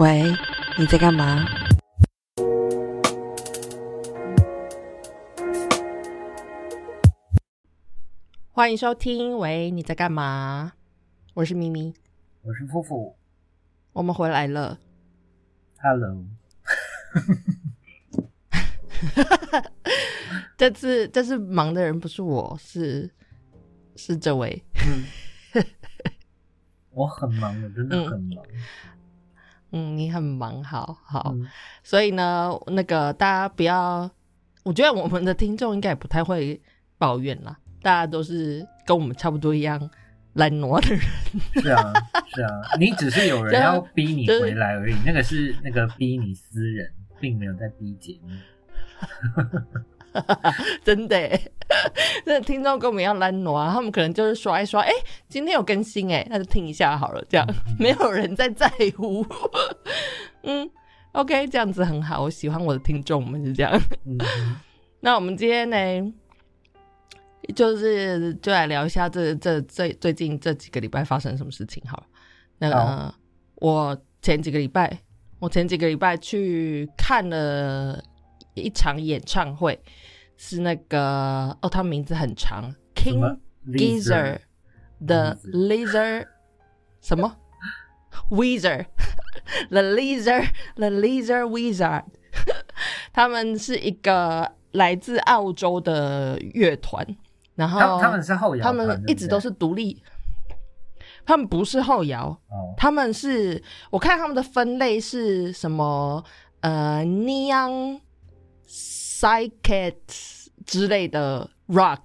喂，你在干嘛？欢迎收听。喂，你在干嘛？我是咪咪，我是夫妇。我们回来了。Hello，这次这次忙的人不是我，是是这位。我很忙，我真的很忙。嗯，你很忙，好好。嗯所以呢，那个大家不要，我觉得我们的听众应该也不太会抱怨啦，大家都是跟我们差不多一样懒惰的人。是啊，是啊，你只是有人 要逼你回来而已，那个是那个逼你私人，并没有在逼节目。真的耶，真的听众跟我们一样懒惰啊，他们可能就是刷一刷，哎、今天有更新哎，那就听一下好了，这样 没有人在在乎。嗯，OK，这样子很好，我喜欢我的听众们是这样。嗯，那我们今天呢，就是就来聊一下这这这最近这几个礼拜发生什么事情好了。那个、好我前几个礼拜，我前几个礼拜去看了一场演唱会，是那个哦，他名字很长，King Gizzard the Lizard 什么？Wizard the Lizard the Lizard Wizard，他们是一个来自澳洲的乐团，然后他他们是后摇他，们一直都是独立，他们不是后摇，哦，他们是我看他们的分类是什么呃 neon psyched 之类的 rock，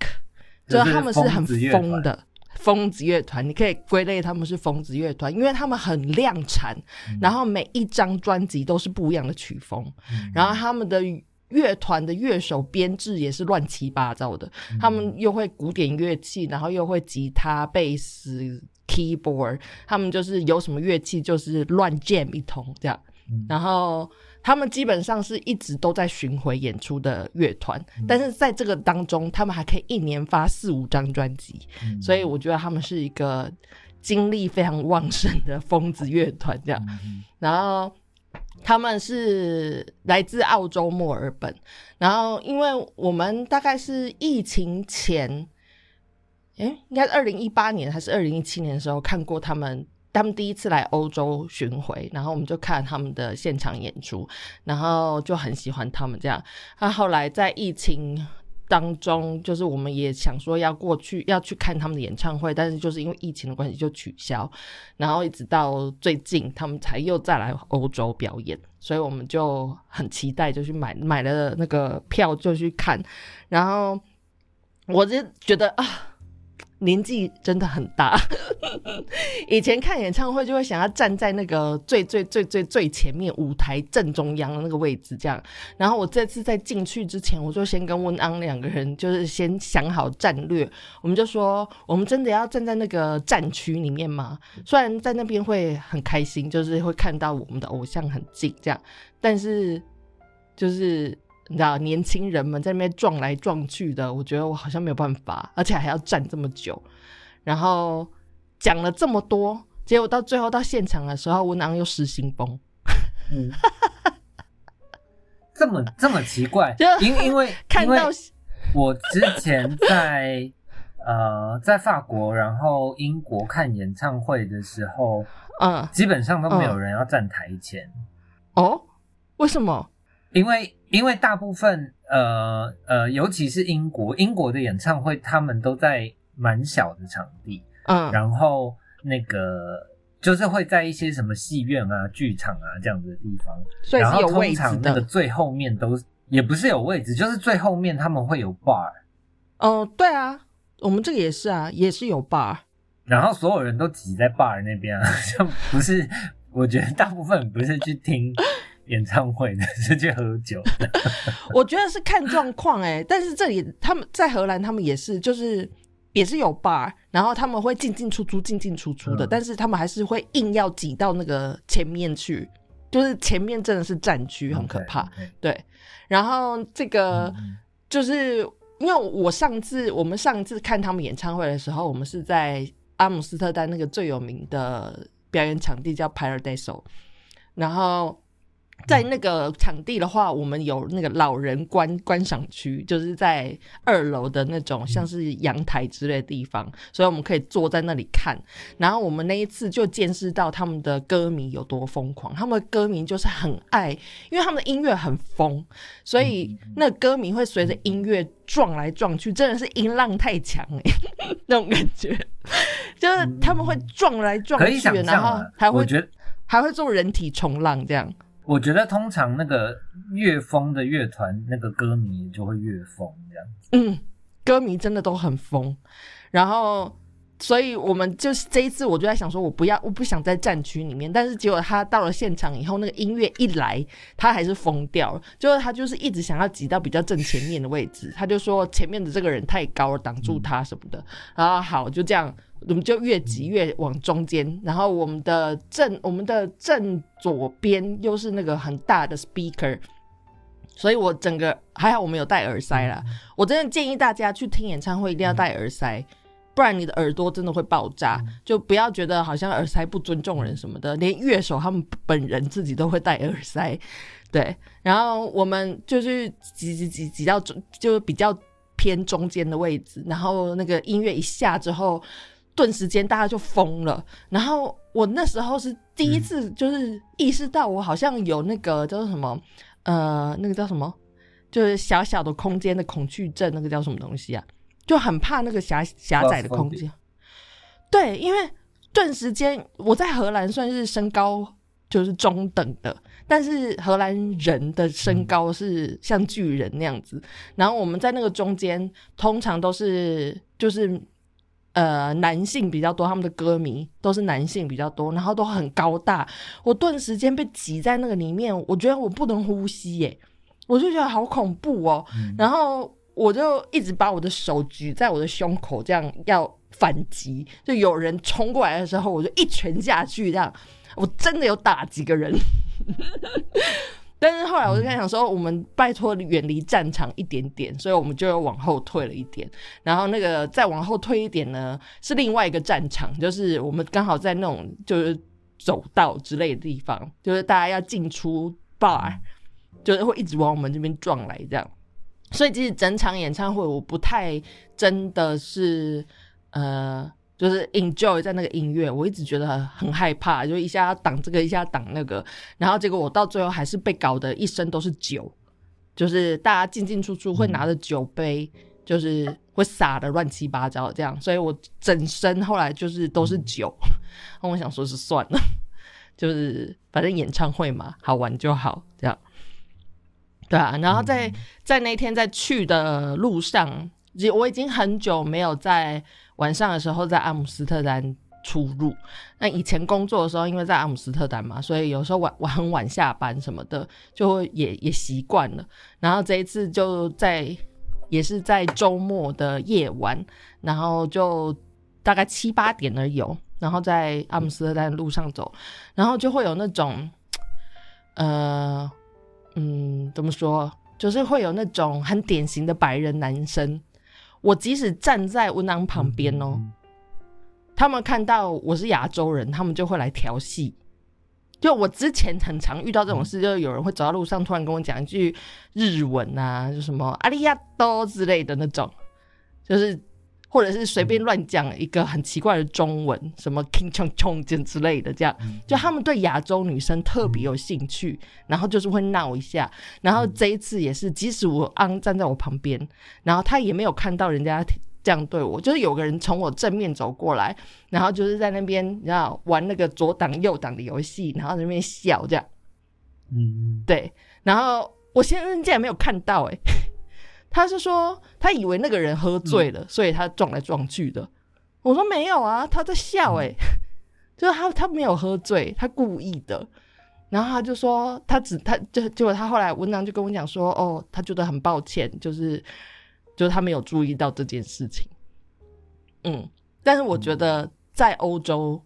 就他们是很疯的。疯子乐团，你可以归类他们是疯子乐团，因为他们很量产，嗯。然后每一张专辑都是不一样的曲风，嗯。然后他们的乐团的乐手编制也是乱七八糟的，嗯。他们又会古典乐器，然后又会吉他、贝斯、keyboard，他们就是有什么乐器就是乱 jam 一通这样。嗯。然后他们基本上是一直都在巡回演出的乐团，嗯但是在这个当中，他们还可以一年发四五张专辑，嗯所以我觉得他们是一个精力非常旺盛的疯子乐团这样。嗯然后他们是来自澳洲墨尔本，然后因为我们大概是疫情前，诶，应该是二零一八年还是二零一七年的时候看过他们。他们第一次来欧洲巡回，然后我们就看他们的现场演出，然后就很喜欢他们这样。他后来在疫情当中，就是我们也想说要过去要去看他们的演唱会，但是就是因为疫情的关系就取消。然后一直到最近，他们才又再来欧洲表演，所以我们就很期待，就去买买了那个票就去看。然后我就觉得啊，年纪真的很大。以前看演唱会就会想要站在那个最最最最最前面舞台正中央的那个位置，这样。然后我这次在进去之前，我就先跟温安两个人就是先想好战略，我们就说我们真的要站在那个战区里面吗？虽然在那边会很开心，就是会看到我们的偶像很近这样，但是就是你知道年轻人们在那边撞来撞去的，我觉得我好像没有办法，而且还要站这么久，然后讲了这么多，结果到最后到现场的时候，温昂又失心疯。嗯，这么这么奇怪就，因 因为因为看到我之前在呃在法国，然后英国看演唱会的时候，嗯。基本上都没有人要站台前，哦，为什么？因为因为大部分呃呃，尤其是英国，英国的演唱会他们都在蛮小的场地，嗯然后那个就是会在一些什么戏院啊、剧场啊这样子的地方，所以然后通常那个。最后面都也不是有位置，就是最后面他们会有 bar，哦，对啊，我们这个也是啊，也是有 bar。然后所有人都挤在 bar 那边啊，就不是，我觉得大部分不是去听演唱会的，是去喝酒。我觉得是看状况哎，但是这里他们在荷兰，他们也是就是也是有 bar，然后他们会进进出出、进进出出的，嗯但是他们还是会硬要挤到那个前面去，就是前面真的是战区，很可怕。对，然后这个嗯就是因为我上次我们上次看他们演唱会的时候，我们是在阿姆斯特丹那个最有名的表演场地叫 Paradiso。然后。在那个场地的话，我们有那个老人观观赏区，就是在二楼的那种像是阳台之类的地方，所以我们可以坐在那里看。然后我们那一次就见识到他们的歌迷有多疯狂，他们的歌迷就是很爱，因为他们的音乐很疯，所以那歌迷会随着音乐撞来撞去，真的是音浪太强哎，那种感觉，就是他们会撞来撞去，然后还会还会做人体冲浪这样。我觉得通常那个越疯的乐团，那个歌迷就会越疯这样。嗯，歌迷真的都很疯，然后，所以我们就是这一次，我就在想说，我不要，我不想在战区里面。但是结果他到了现场以后，那个音乐一来，他还是疯掉了。就是他就是一直想要挤到比较正前面的位置，他就说前面的这个人太高了，挡住他什么的。然后好，就这样。我们就越挤越往中间，然后我们的正我们的正左边又是那个很大的 speaker，所以我整个还好我们有戴耳塞啦。我真的建议大家去听演唱会一定要戴耳塞，不然你的耳朵真的会爆炸。就不要觉得好像耳塞不尊重人什么的，连乐手他们本人自己都会戴耳塞。对，然后我们就是挤挤挤挤到中，就比较偏中间的位置，然后那个音乐一下之后。顿时间大家就疯了，然后我那时候是第一次，就是意识到我好像有那个叫做什么，呃，那个叫什么，就是小小的空间的恐惧症，那个叫什么东西啊？就很怕那个狭狭窄的空间。对，因为顿时间我在荷兰算是身高就是中等的，但是荷兰人的身高是像巨人那样子，然后我们在那个中间通常都是就是。呃，男性比较多，他们的歌迷都是男性比较多，然后都很高大。我顿时间被挤在那个里面，我觉得我不能呼吸耶，我就觉得好恐怖哦。然后我就一直把我的手举在我的胸口，这样要反击。就有人冲过来的时候，我就一拳下去，这样我真的有打几个人。但是后来我就在想说，我们拜托远离战场一点点，所以我们就往后退了一点。然后那个再往后退一点呢，是另外一个战场，就是我们刚好在那种就是走道之类的地方，就是大家要进出 bar，就是会一直往我们这边撞来这样。所以其实整场演唱会我不太真的是呃。就是 enjoy 在那个音乐，我一直觉得很害怕，就一下挡这个，一下挡那个，然后结果我到最后还是被搞得一身都是酒，就是大家进进出出会拿着酒杯，就是会洒的乱七八糟这样，所以我整身后来就是都是酒。那 我想说是算了，就是反正演唱会嘛，好玩就好这样。对啊，然后在在那天在去的路上，我已经很久没有在。晚上的时候在阿姆斯特丹出入，那以前工作的时候，因为在阿姆斯特丹嘛，所以有时候晚晚很晚下班什么的，就也也习惯了。然后这一次就在也是在周末的夜晚，然后就大概七八点而有，然后在阿姆斯特丹路上走，然后就会有那种，呃，嗯，怎么说，就是会有那种很典型的白人男生。我即使站在文囊旁边哦，他们看到我是亚洲人，他们就会来调戏。就我之前很常遇到这种事，就是有人会走到路上，突然跟我讲一句日文啊，就什么阿里亚多之类的那种，就是。或者是随便乱讲一个很奇怪的中文，什么 king chong chong 之类的，这样就他们对亚洲女生特别有兴趣，然后就是会闹一下。然后这一次也是，即使我昂站在我旁边，然后他也没有看到人家这样对我，就是有个人从我正面走过来，然后就是在那边你知道玩那个左挡右挡的游戏，然后那边笑这样。嗯，对。然后我先生竟然没有看到，哎。他是说，他以为那个人喝醉了，所以他撞来撞去的。我说没有啊，他在笑哎，就是他他没有喝醉，他故意的。然后他就说，他只他就结果他后来文章就跟我讲说，哦，他觉得很抱歉，就是就是他没有注意到这件事情。嗯，但是我觉得在欧洲，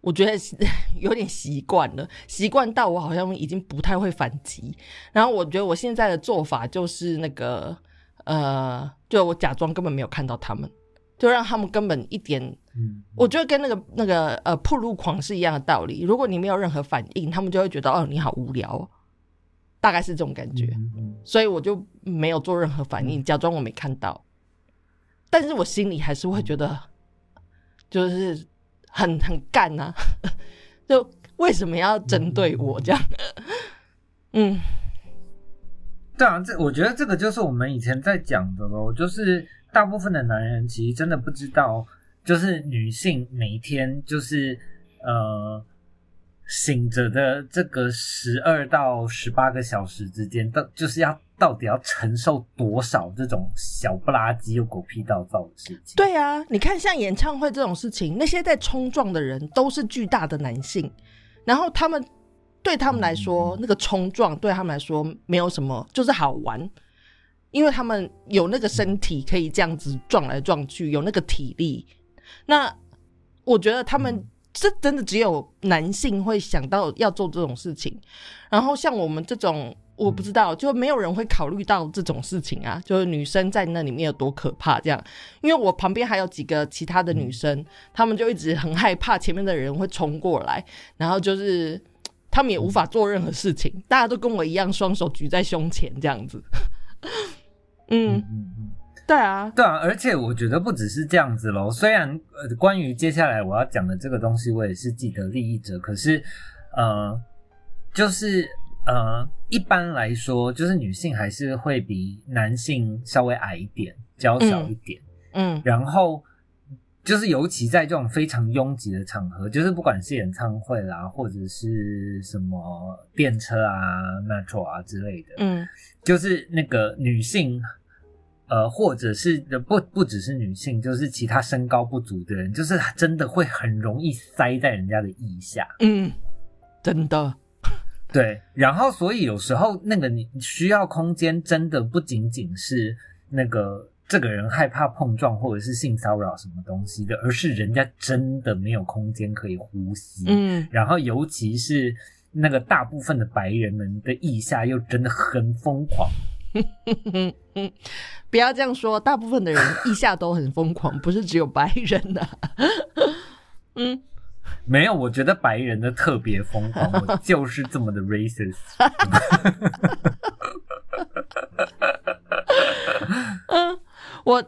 我觉得 有点习惯了，习惯到我好像已经不太会反击。然后我觉得我现在的做法就是那个。呃，就我假装根本没有看到他们，就让他们根本一点，嗯，我觉得跟那个那个呃铺路狂是一样的道理。如果你没有任何反应，他们就会觉得哦你好无聊哦，大概是这种感觉。嗯嗯所以我就没有做任何反应，假装我没看到。但是我心里还是会觉得，就是很很干呐、就为什么要针对我这样？嗯对啊，这我觉得这个就是我们以前在讲的咯，就是大部分的男人其实真的不知道，就是女性每一天就是呃醒着的这个十二到十八个小时之间，到就是要到底要承受多少这种小不拉几又狗屁倒灶的事情。对啊，你看像演唱会这种事情，那些在冲撞的人都是巨大的男性，然后他们对他们来说，那个冲撞对他们来说没有什么，就是好玩，因为他们有那个身体可以这样子撞来撞去，有那个体力。那我觉得他们这真的只有男性会想到要做这种事情，然后像我们这种。我不知道，就没有人会考虑到这种事情啊，就是女生在那里面有多可怕这样。因为我旁边还有几个其他的女生，她们就一直很害怕前面的人会冲过来，然后就是她们也无法做任何事情，大家都跟我一样，双手举在胸前这样子。嗯。对啊，对啊，而且我觉得不只是这样子喽。虽然呃，关于接下来我要讲的这个东西，我也是既得利益者，可是呃，就是呃，一般来说，就是女性还是会比男性稍微矮一点，娇小一点。嗯然后就是尤其在这种非常拥挤的场合，就是不管是演唱会啦，或者是什么电车啊、metro 啊之类的，嗯就是那个女性，呃，或者是不不只是女性，就是其他身高不足的人，就是真的会很容易塞在人家的腋下。嗯，真的，对，然后所以有时候那个你需要空间，真的不仅仅是那个这个人害怕碰撞或者是性骚扰什么东西的，而是人家真的没有空间可以呼吸。嗯然后尤其是那个大部分的白人们的腋下又真的很疯狂。不要这样说，大部分的人腋下都很疯狂，不是只有白人的、嗯，没有，我觉得白人的特别疯狂，我就是这么的 racist。我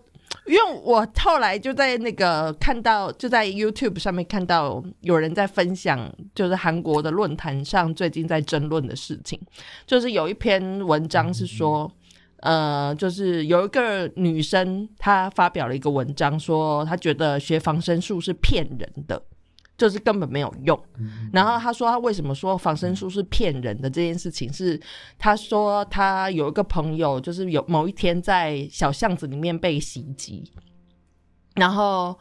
因为我后来就在那个看到，就在 YouTube 上面看到有人在分享，就是韩国的论坛上最近在争论的事情，就是有一篇文章是说，呃，就是有一个女生她发表了一个文章，说她觉得学防身术是骗人的。就是根本没有用，然后他说他为什么说防身术是骗人的这件事情是，他说他有一个朋友，就是有某一天在小巷子里面被袭击，然后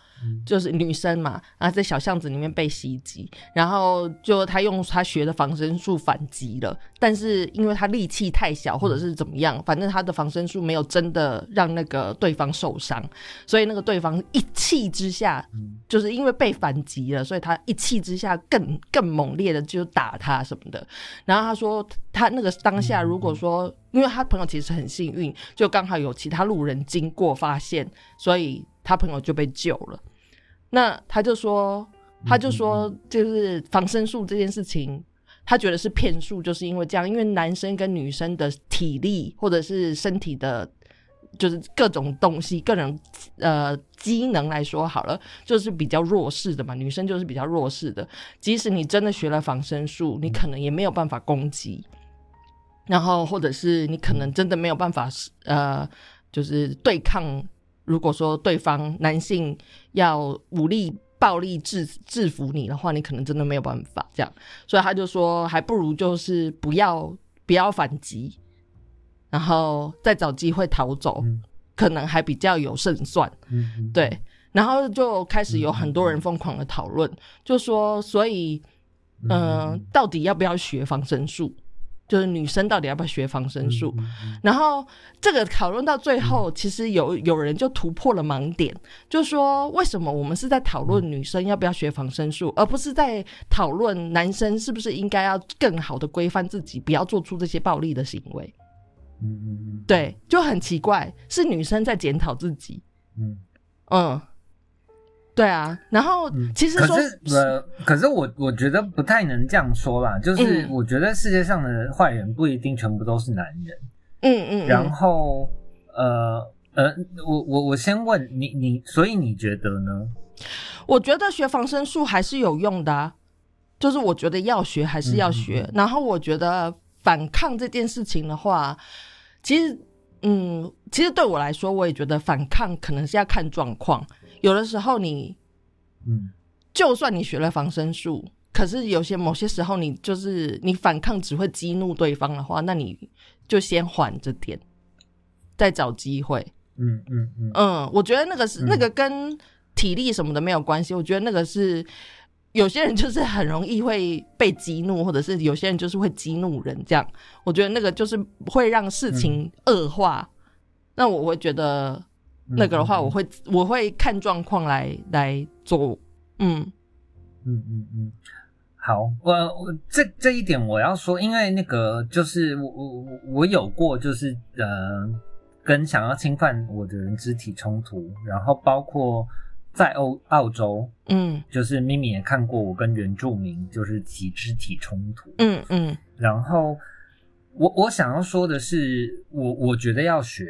就是女生嘛，然后在小巷子里面被袭击，然后就他用他学的防身术反击了，但是因为他力气太小或者是怎么样，反正他的防身术没有真的让那个对方受伤，所以那个对方一气之下，就是因为被反击了，所以他一气之下更更猛烈的就打他什么的。然后他说，他那个当下如果说，因为他朋友其实很幸运，就刚好有其他路人经过发现，所以他朋友就被救了。那他就说，他就说，就是防身术这件事情。他觉得是骗术，就是因为这样，因为男生跟女生的体力或者是身体的，就是各种东西、各种呃机能来说好了，就是比较弱势的嘛。女生就是比较弱势的，即使你真的学了防身术，你可能也没有办法攻击，然后或者是你可能真的没有办法呃，就是对抗。如果说对方男性要武力暴力制制服你的话，你可能真的没有办法这样。所以他就说，还不如就是不要不要反击，然后再找机会逃走，嗯可能还比较有胜算。嗯嗯对，然后就开始有很多人疯狂的讨论，就说，所以，嗯、到底要不要学防身术？就是女生到底要不要学防身术？然后这个讨论到最后，其实有有人就突破了盲点，就说为什么我们是在讨论女生要不要学防身术，而不是在讨论男生是不是应该要更好的规范自己，不要做出这些暴力的行为？嗯嗯嗯对，就很奇怪，是女生在检讨自己。嗯嗯，对啊，然后其实说，可是呃，可是我我觉得不太能这样说啦，就是嗯我觉得世界上的坏人不一定全部都是男人。嗯嗯，然嗯后呃呃，我我我先问你你，所以你觉得呢？我觉得学防身术还是有用的、啊，就是我觉得要学还是要学。嗯然后我觉得反抗这件事情的话，其实嗯，其实对我来说，我也觉得反抗可能是要看状况。有的时候你嗯就算你学了防身术，可是有些某些时候你就是你反抗只会激怒对方的话，那你就先缓着点，再找机会。嗯嗯嗯嗯，我觉得那个是、嗯那个跟体力什么的没有关系，我觉得那个是有些人就是很容易会被激怒，或者是有些人就是会激怒人，这样我觉得那个就是会让事情恶化。那我会觉得那个的话，我会我会看状况来来做，嗯。嗯嗯嗯，好，我我这这一点我要说，因为那个就是我我我我有过就是呃跟想要侵犯我的人肢体冲突，然后包括在欧澳洲，嗯。就是咪咪也看过我跟原住民就是起肢体冲突，嗯嗯。然后我我想要说的是，我我觉得要学，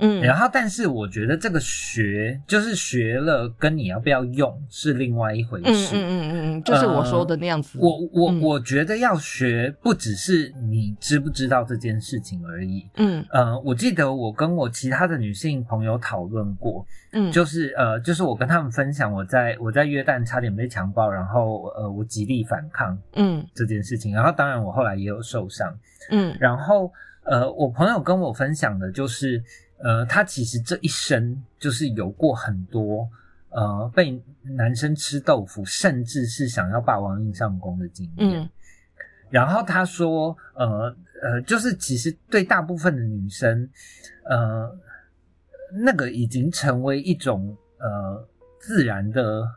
嗯，然后但是我觉得这个学就是学了，跟你要不要用是另外一回事。嗯嗯嗯就是我说的那样子。我我、嗯。我觉得要学，不只是你知不知道这件事情而已。嗯。呃，我记得我跟我其他的女性朋友讨论过，嗯，就是呃，就是我跟他们分享我在我在约旦差点被强暴，然后呃我极力反抗嗯。这件事情，然后当然我后来也有受伤，嗯。然后呃我朋友跟我分享的就是呃他其实这一生就是有过很多呃被男生吃豆腐，甚至是想要霸王硬上弓的经验。嗯然后他说，呃呃，就是其实对大部分的女生，呃，那个已经成为一种呃自然的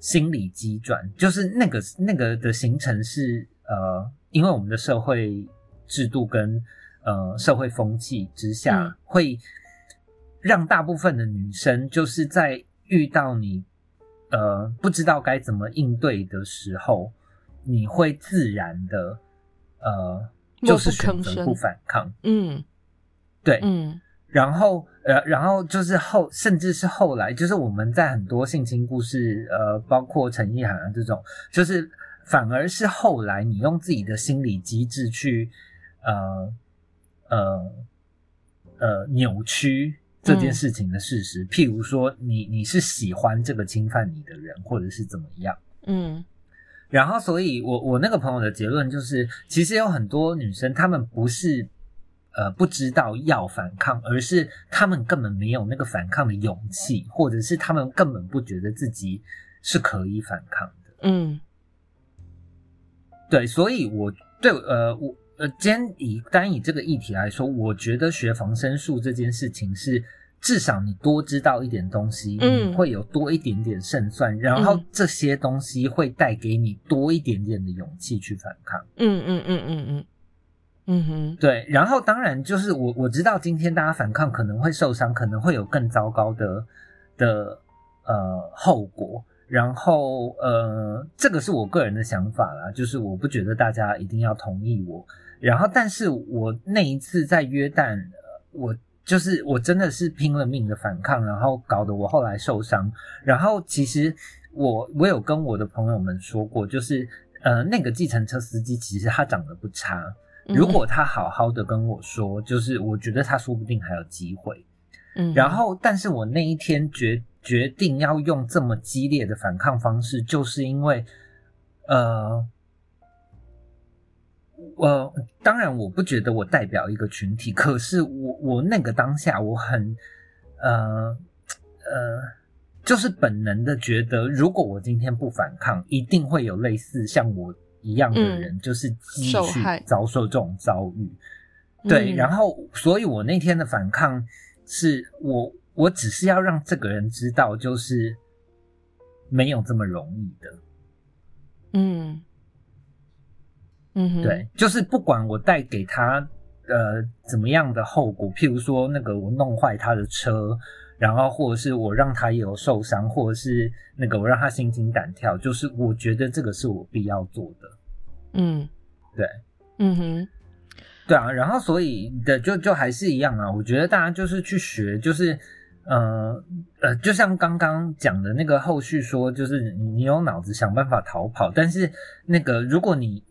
心理机转，就是那个那个的形成是呃，因为我们的社会制度跟呃社会风气之下，嗯会让大部分的女生就是在遇到你呃不知道该怎么应对的时候，你会自然的呃就是选择不反抗，嗯对，嗯。然后呃，然后就是后，甚至是后来，就是我们在很多性侵故事，呃，包括陈意涵啊这种，就是反而是后来你用自己的心理机制去呃呃呃扭曲这件事情的事实，譬如说你你是喜欢这个侵犯你的人，或者是怎么样。嗯然后，所以我我那个朋友的结论就是，其实有很多女生，她们不是呃不知道要反抗，而是她们根本没有那个反抗的勇气，或者是她们根本不觉得自己是可以反抗的。嗯对，所以我对呃我呃，今天以单以这个议题来说，我觉得学防身术这件事情是。至少你多知道一点东西，嗯会有多一点点胜算，然后嗯这些东西会带给你多一点点的勇气去反抗。嗯嗯嗯嗯嗯嗯哼对，然后当然就是我我知道今天大家反抗可能会受伤，可能会有更糟糕的的呃后果。然后呃，这个是我个人的想法啦，就是我不觉得大家一定要同意我。然后，但是我那一次在约旦，呃我就是我真的是拼了命的反抗，然后搞得我后来受伤。然后其实我我有跟我的朋友们说过，就是呃那个计程车司机其实他长得不差，嗯，如果他好好的跟我说，就是我觉得他说不定还有机会。嗯，然后，但是我那一天决决定要用这么激烈的反抗方式，就是因为，呃，我当然我不觉得我代表一个群体，可是我我那个当下我很呃呃，就是本能的觉得，如果我今天不反抗，一定会有类似像我一样的人，就是继受续遭受这种遭遇。对，嗯然后，所以我那天的反抗是我，我只是要让这个人知道，就是没有这么容易的。嗯嗯哼。对，就是不管我带给他呃怎么样的后果，譬如说那个我弄坏他的车，然后或者是我让他也有受伤，或者是那个我让他心惊胆跳，就是我觉得这个是我必要做的。嗯，对，嗯哼，对啊，然后所以的就就还是一样啊，我觉得大家就是去学，就是呃呃，就像刚刚讲的那个后续说，就是你有脑子想办法逃跑，但是那个如果你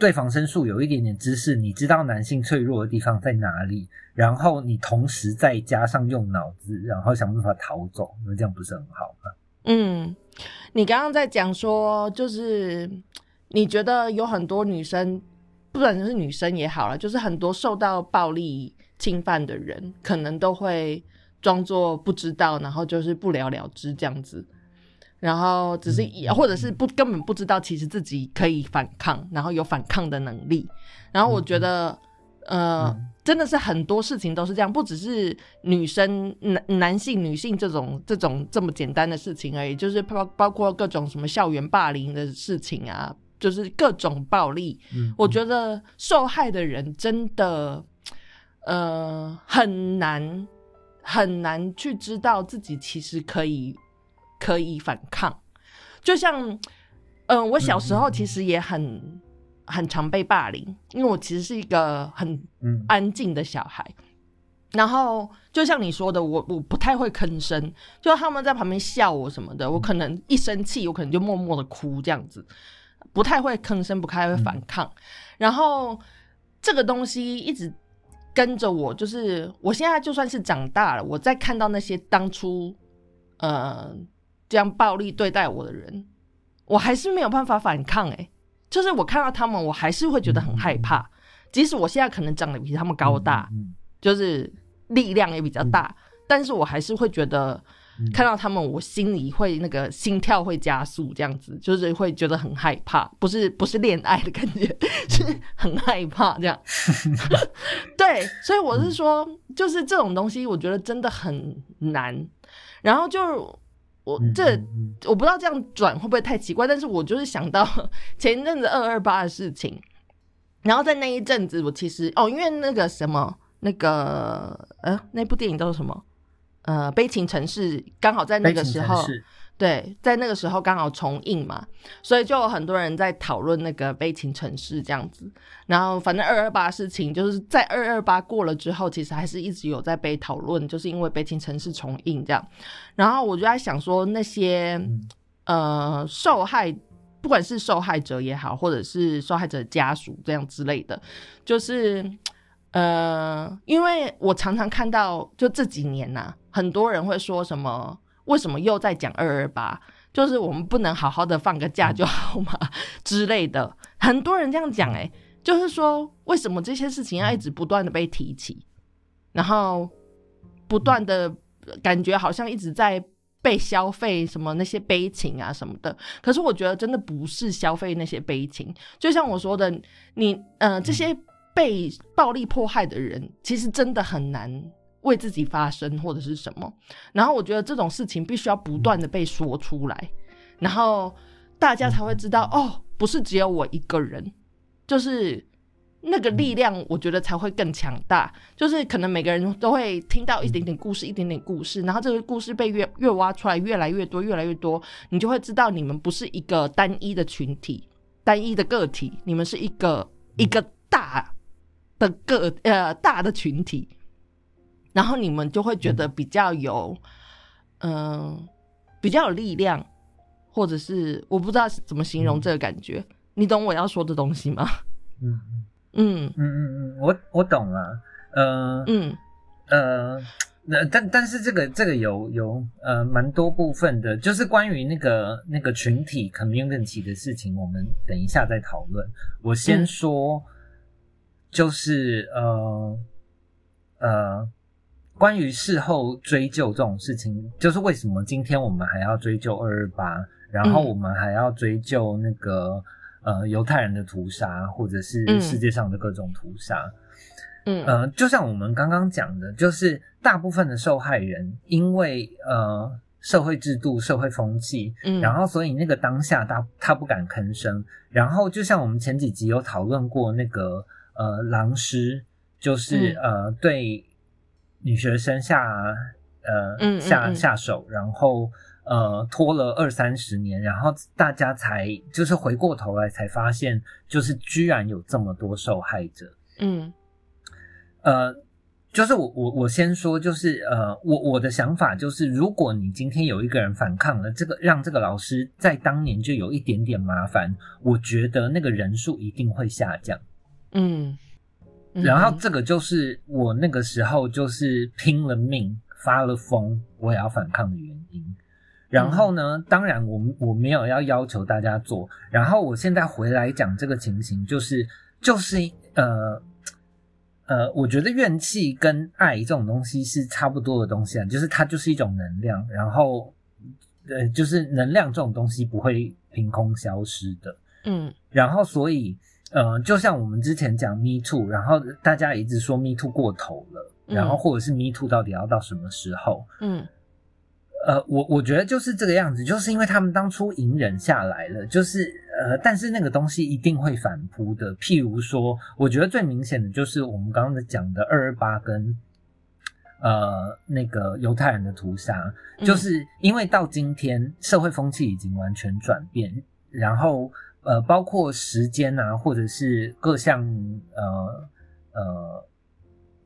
对防身术有一点点知识，你知道男性脆弱的地方在哪里，然后你同时再加上用脑子，然后想办法逃走，那这样不是很好吗？嗯，你刚刚在讲说，就是你觉得有很多女生，不管是女生也好了，就是很多受到暴力侵犯的人，可能都会装作不知道，然后就是不了了之这样子。然后只是也，或者是不根本不知道，其实自己可以反抗，然后有反抗的能力。然后我觉得，呃，真的是很多事情都是这样，不只是女生、男男性、女性这种这种这么简单的事情而已，就是包包括各种什么校园霸凌的事情啊，就是各种暴力。我觉得受害的人真的，呃，很难很难去知道自己其实可以。可以反抗，就像，嗯，我小时候其实也很很常被霸凌，因为我其实是一个很安静的小孩。然后就像你说的，我我不太会吭声，就他们在旁边笑我什么的，我可能一生气，我可能就默默的哭这样子，不太会吭声，不太会反抗。然后这个东西一直跟着我，就是我现在就算是长大了，我在看到那些当初，呃。这样暴力对待我的人，我还是没有办法反抗。哎，就是我看到他们，我还是会觉得很害怕。即使我现在可能长得比他们高大，就是力量也比较大，但是我还是会觉得看到他们，我心里会那个心跳会加速，这样子就是会觉得很害怕。不是不是恋爱的感觉，是很害怕这样。对，所以我是说，就是这种东西，我觉得真的很难。然后就。我这我不知道这样转会不会太奇怪，但是我就是想到 前一阵子二二八的事情，然后在那一阵子，我其实哦，因为那个什么那个呃，那部电影叫做什么呃，悲情城市，刚好在那个时候。对，在那个时候刚好重映嘛，所以就有很多人在讨论那个悲情城市这样子。然后反正二二八事情就是在二二八过了之后，其实还是一直有在被讨论，就是因为悲情城市重映这样。然后我就在想说，那些呃受害，不管是受害者也好，或者是受害者家属这样之类的，就是呃，因为我常常看到，就这几年呐，很多人会说什么。为什么又在讲二二八？就是我们不能好好的放个假就好吗？之类的，很多人这样讲，哎，就是说为什么这些事情要一直不断的被提起，然后不断的感觉好像一直在被消费什么那些悲情啊什么的。可是我觉得真的不是消费那些悲情，就像我说的，你呃这些被暴力迫害的人，其实真的很难。为自己发声或者是什么，然后我觉得这种事情必须要不断的被说出来，然后大家才会知道哦，不是只有我一个人，就是那个力量，我觉得才会更强大。就是可能每个人都会听到一点点故事，一点点故事，然后这个故事被越越挖出来，越来越多，越来越多，你就会知道你们不是一个单一的群体，单一的个体，你们是一个一个大的个呃大的群体。然后你们就会觉得比较有，嗯，比较有力量，或者是我不知道怎么形容这个感觉，你懂我要说的东西吗？嗯。嗯。嗯嗯嗯，我我懂了，呃嗯。呃，那但但是这个这个有有呃蛮多部分的，就是关于那个那个群体 community 的事情，我们等一下再讨论。我先说，就是呃呃。关于事后追究这种事情，就是为什么今天我们还要追究二二八，然后我们还要追究那个呃犹太人的屠杀，或者是世界上的各种屠杀。嗯呃，就像我们刚刚讲的，就是大部分的受害人因为呃社会制度、社会风气，嗯，然后所以那个当下他他不敢吭声。然后就像我们前几集有讨论过那个呃狼师，就是呃对。女学生下呃下嗯下手，然后呃拖了二三十年，然后大家才就是回过头来才发现，就是居然有这么多受害者。嗯呃，就是我我我先说，就是呃，我我的想法就是，如果你今天有一个人反抗了，这个让这个老师在当年就有一点点麻烦，我觉得那个人数一定会下降。嗯，嗯然后这个就是我那个时候就是拼了命发了疯，我也要反抗的原因。然后呢，当然我我没有要要求大家做。然后我现在回来讲这个情形，就是就是呃呃，我觉得怨气跟爱这种东西是差不多的东西啊，就是它就是一种能量。然后呃，就是能量这种东西不会凭空消失的。嗯然后所以呃，就像我们之前讲 Me Too，然后大家一直说 Me Too 过头了，嗯然后或者是 Me Too 到底要到什么时候？嗯呃，我我觉得就是这个样子，就是因为他们当初隐忍下来了，就是呃，但是那个东西一定会反扑的。譬如说，我觉得最明显的就是我们刚刚讲的二二八跟呃那个犹太人的屠杀，嗯就是因为到今天社会风气已经完全转变，然后呃，包括时间啊，或者是各项呃呃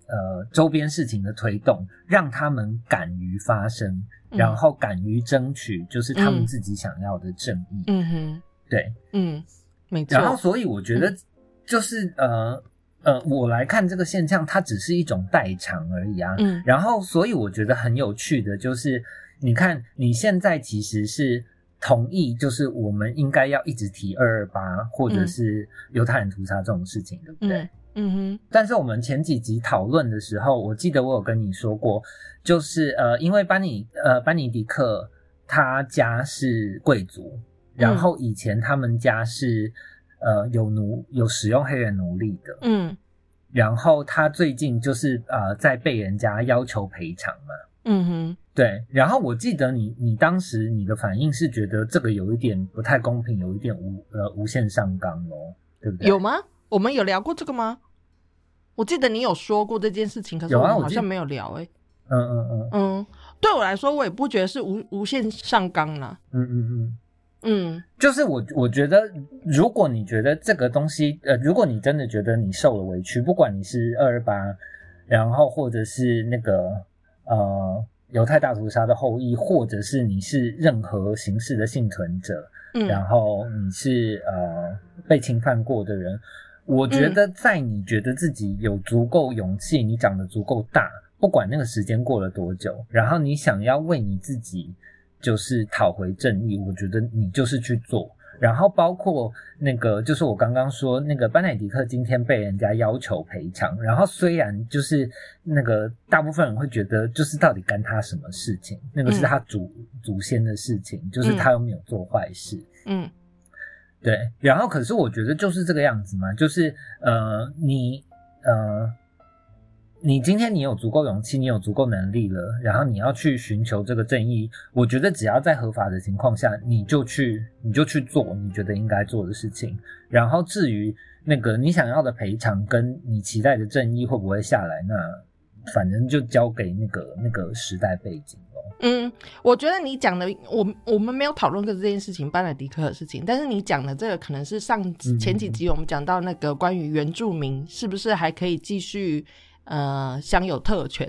呃周边事情的推动，让他们敢于发声，嗯然后敢于争取，就是他们嗯自己想要的正义。嗯哼对，嗯，没错。然后所以我觉得就是、呃呃，我来看这个现象，它只是一种代偿而已啊。嗯然后，所以我觉得很有趣的就是，你看你现在其实是同意，就是我们应该要一直提二二八或者嗯是犹太人屠杀这种事情，对不对？嗯嗯哼但是我们前几集讨论的时候，我记得我有跟你说过，就是呃，因为班尼呃班尼迪克他家是贵族，然后以前他们家是呃有奴有使用黑人奴隶的，嗯然后他最近就是呃在被人家要求赔偿嘛。嗯哼对，然后我记得你你当时你的反应是觉得这个有一点不太公平，有一点无呃无限上纲哦，对不对？有吗？我们有聊过这个吗？我记得你有说过这件事情，可是我好像没有聊诶、嗯嗯嗯嗯，对我来说，我也不觉得是无无限上纲啦。嗯嗯嗯。嗯就是我我觉得，如果你觉得这个东西，呃，如果你真的觉得你受了委屈，不管你是二二八，然后或者是那个呃犹太大屠杀的后裔，或者是你是任何形式的幸存者，嗯然嗯后你是呃被侵犯过的人，我觉得在你觉得自己有足够勇气，你长得足够大，不管那个时间过了多久，然后你想要为你自己就是讨回正义，我觉得你就是去做。然后包括那个，就是我刚刚说那个班乃迪克今天被人家要求赔偿，然后虽然就是那个大部分人会觉得，就是到底干他什么事情？那个是嗯他祖、祖先的事情，就是他又没有做坏事。嗯对，然后可是我觉得就是这个样子嘛，就是呃，你呃，你今天你有足够勇气，你有足够能力了，然后你要去寻求这个正义，我觉得只要在合法的情况下，你就去你就去做你觉得应该做的事情，然后至于那个你想要的赔偿跟你期待的正义会不会下来，那反正就交给那个那个时代背景咯。嗯，我觉得你讲的，我我们没有讨论过这件事情，班乃迪克的事情，但是你讲的这个可能是上嗯前几集我们讲到那个关于原住民是不是还可以继续呃享有特权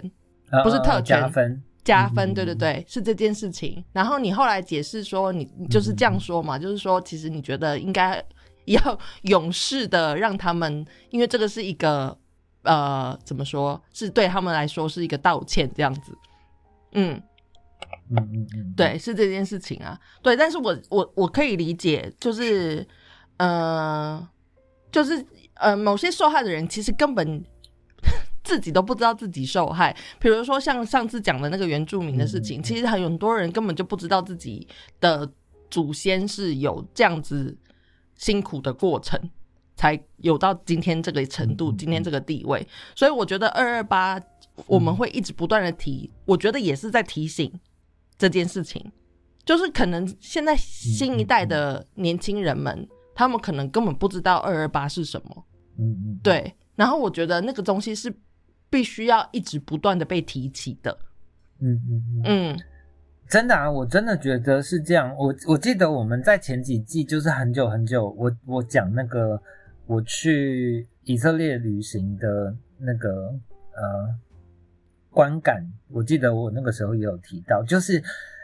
呃不是特权加分，加分，嗯对对对，是这件事情。然后你后来解释说你，你就是这样说嘛，就是说其实你觉得应该要勇士的让他们，因为这个是一个呃怎么说，是对他们来说是一个道歉这样子，嗯。嗯嗯嗯，对，是这件事情啊。对，但是我我我可以理解，就是呃，就是呃，某些受害的人其实根本自己都不知道自己受害。比如说像上次讲的那个原住民的事情，其实很多人根本就不知道自己的祖先是有这样子辛苦的过程。才有到今天这个程度，今天这个地位，所以我觉得二二八我们会一直不断的提，我觉得也是在提醒这件事情，就是可能现在新一代的年轻人们，他们可能根本不知道二二八是什么，对。然后我觉得那个东西是必须要一直不断的被提起的，嗯嗯嗯，嗯真的啊，我真的觉得是这样。我我记得我们在前几季就是很久很久，我我讲那个我去以色列旅行的那个呃观感，我记得我那个时候也有提到，就是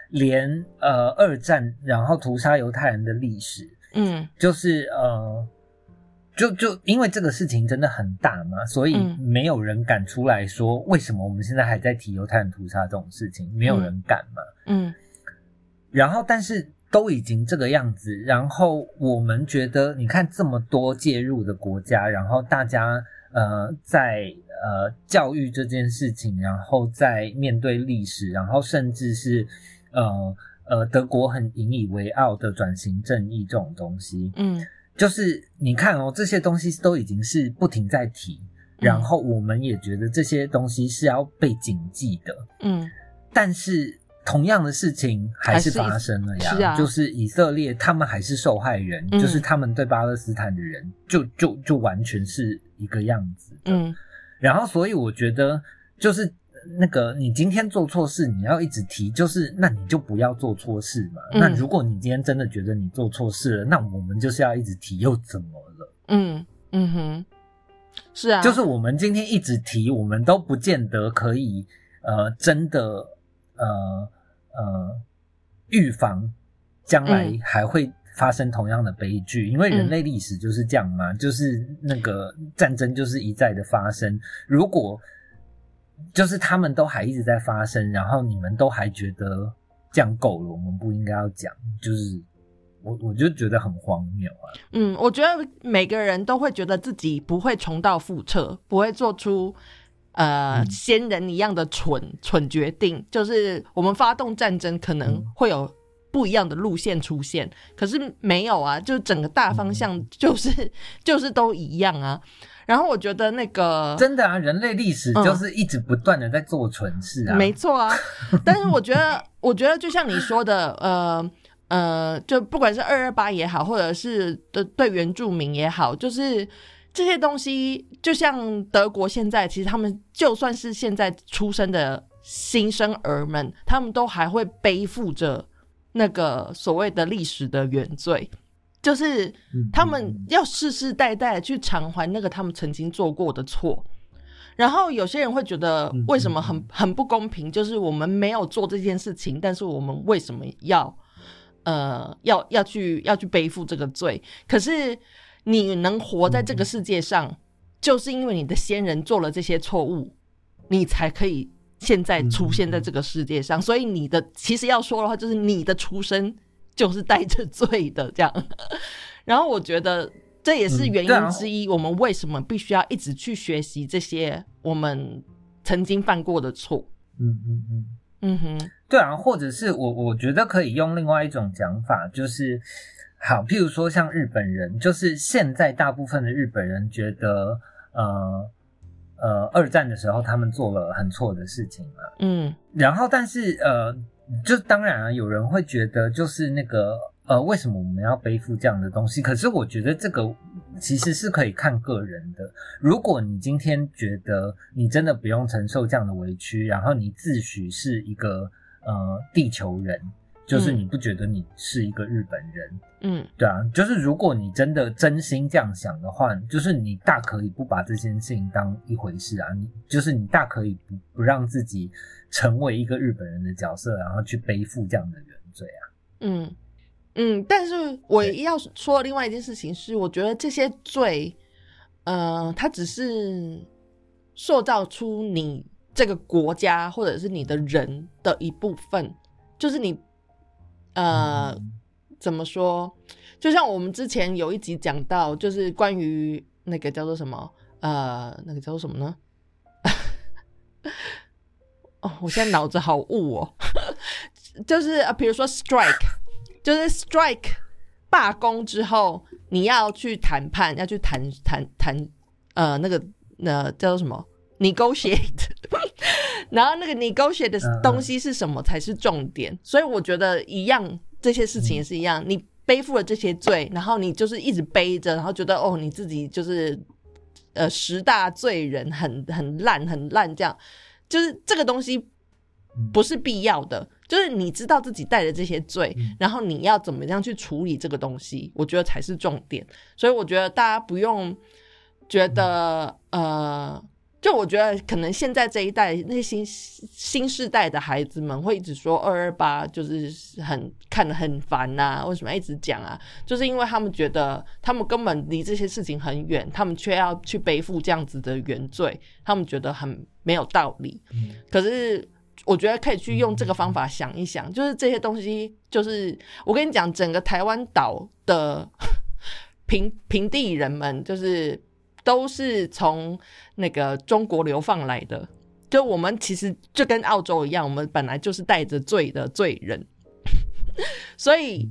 连呃二战然后屠杀犹太人的历史，嗯就是呃。就就因为这个事情真的很大嘛，所以嗯。没有人敢出来说为什么我们现在还在提犹太人屠杀这种事情，没有人敢嘛。嗯。然后，但是都已经这个样子，然后我们觉得，你看这么多介入的国家，然后大家呃在呃教育这件事情，然后在面对历史，然后甚至是呃呃德国很引以为傲的转型正义这种东西，嗯就是你看哦，这些东西都已经是不停在提，然后我们也觉得这些东西是要被谨记的，嗯。但是同样的事情还是发生了呀，是是啊。就是以色列他们还是受害人，嗯。就是他们对巴勒斯坦的人就就就完全是一个样子的。嗯。然后所以我觉得就是那个你今天做错事，你要一直提，就是那你就不要做错事嘛。嗯那如果你今天真的觉得你做错事了，那我们就是要一直提，又怎么了？嗯嗯哼，是啊，就是我们今天一直提，我们都不见得可以呃真的呃呃预防将来嗯还会发生同样的悲剧，因为人类历史就是这样嘛，就是那个战争就是一再的发生。如果就是他们都还一直在发生，然后你们都还觉得这样够了，我们不应该要讲，就是我我就觉得很荒谬啊。嗯，我觉得每个人都会觉得自己不会重蹈覆辙，不会做出呃、嗯先人一样的蠢蠢决定。就是我们发动战争可能嗯会有不一样的路线出现，可是没有啊，就整个大方向就是、就是都一样啊。然后我觉得那个真的啊，人类历史就是一直不断的在做蠢事啊。嗯没错啊，但是我觉得，我觉得就像你说的，呃呃，就不管是二二八也好，或者是的对原住民也好，就是这些东西，就像德国现在，其实他们就算是现在出生的新生儿们，他们都还会背负着那个所谓的历史的原罪。就是嗯他们要世世代代去偿还那个他们曾经做过的错，然后有些人会觉得嗯为什么很很不公平？就是我们没有做这件事情，但是我们为什么要呃要要去要去背负这个罪？可是你能活在这个世界上，就是因为你的先人做了这些错误，你才可以现在出现在这个世界上。所以你的其实要说的话，就是你的出生就是带着罪的这样。然后我觉得这也是原因之一，我们为什么必须要一直去学习这些我们曾经犯过的错。嗯嗯嗯。嗯哼，对啊，或者是我我觉得可以用另外一种讲法，就是好，譬如说像日本人，就是现在大部分的日本人觉得，呃呃，二战的时候他们做了很错的事情嘛，嗯然后但是呃，就当然啊，有人会觉得就是那个呃，为什么我们要背负这样的东西？可是我觉得这个其实是可以看个人的。如果你今天觉得你真的不用承受这样的委屈，然后你自诩是一个呃地球人，就是嗯。你不觉得你是一个日本人，嗯。对啊，就是如果你真的真心这样想的话，就是你大可以不把这件事情当一回事啊，你就是你大可以不不让自己成为一个日本人的角色，然后去背负这样的原罪啊。嗯。嗯，但是我要说的另外一件事情是，我觉得这些罪，呃，它只是塑造出你这个国家或者是你的人的一部分，就是你呃。怎么说？就像我们之前有一集讲到，就是关于那个叫做什么，呃，那个叫做什么呢？哦，我现在脑子好雾哦。就是呃，比如说 strike，就是 strike 罢工之后，你要去谈判，要去谈谈谈，呃，那个呃叫做什么 negotiate，然后那个 negotiate 的嗯嗯东西是什么才是重点。所以我觉得一样，这些事情也是一样，你背负了这些罪，然后你就是一直背着，然后觉得哦，你自己就是呃十大罪人，很很烂，很烂这样。就是这个东西不是必要的。就是你知道自己带的这些罪，然后你要怎么样去处理这个东西，我觉得才是重点。所以我觉得大家不用觉得呃。就我觉得，可能现在这一代那新新世代的孩子们会一直说二二八就是很看得很烦呐，为什么一直讲啊？就是因为他们觉得他们根本离这些事情很远，他们却要去背负这样子的原罪，他们觉得很没有道理。可是我觉得可以去用这个方法想一想，就是这些东西，就是我跟你讲，整个台湾岛的 平平地人们，就是。都是从那个中国流放来的，就我们其实就跟澳洲一样，我们本来就是带着罪的罪人，所以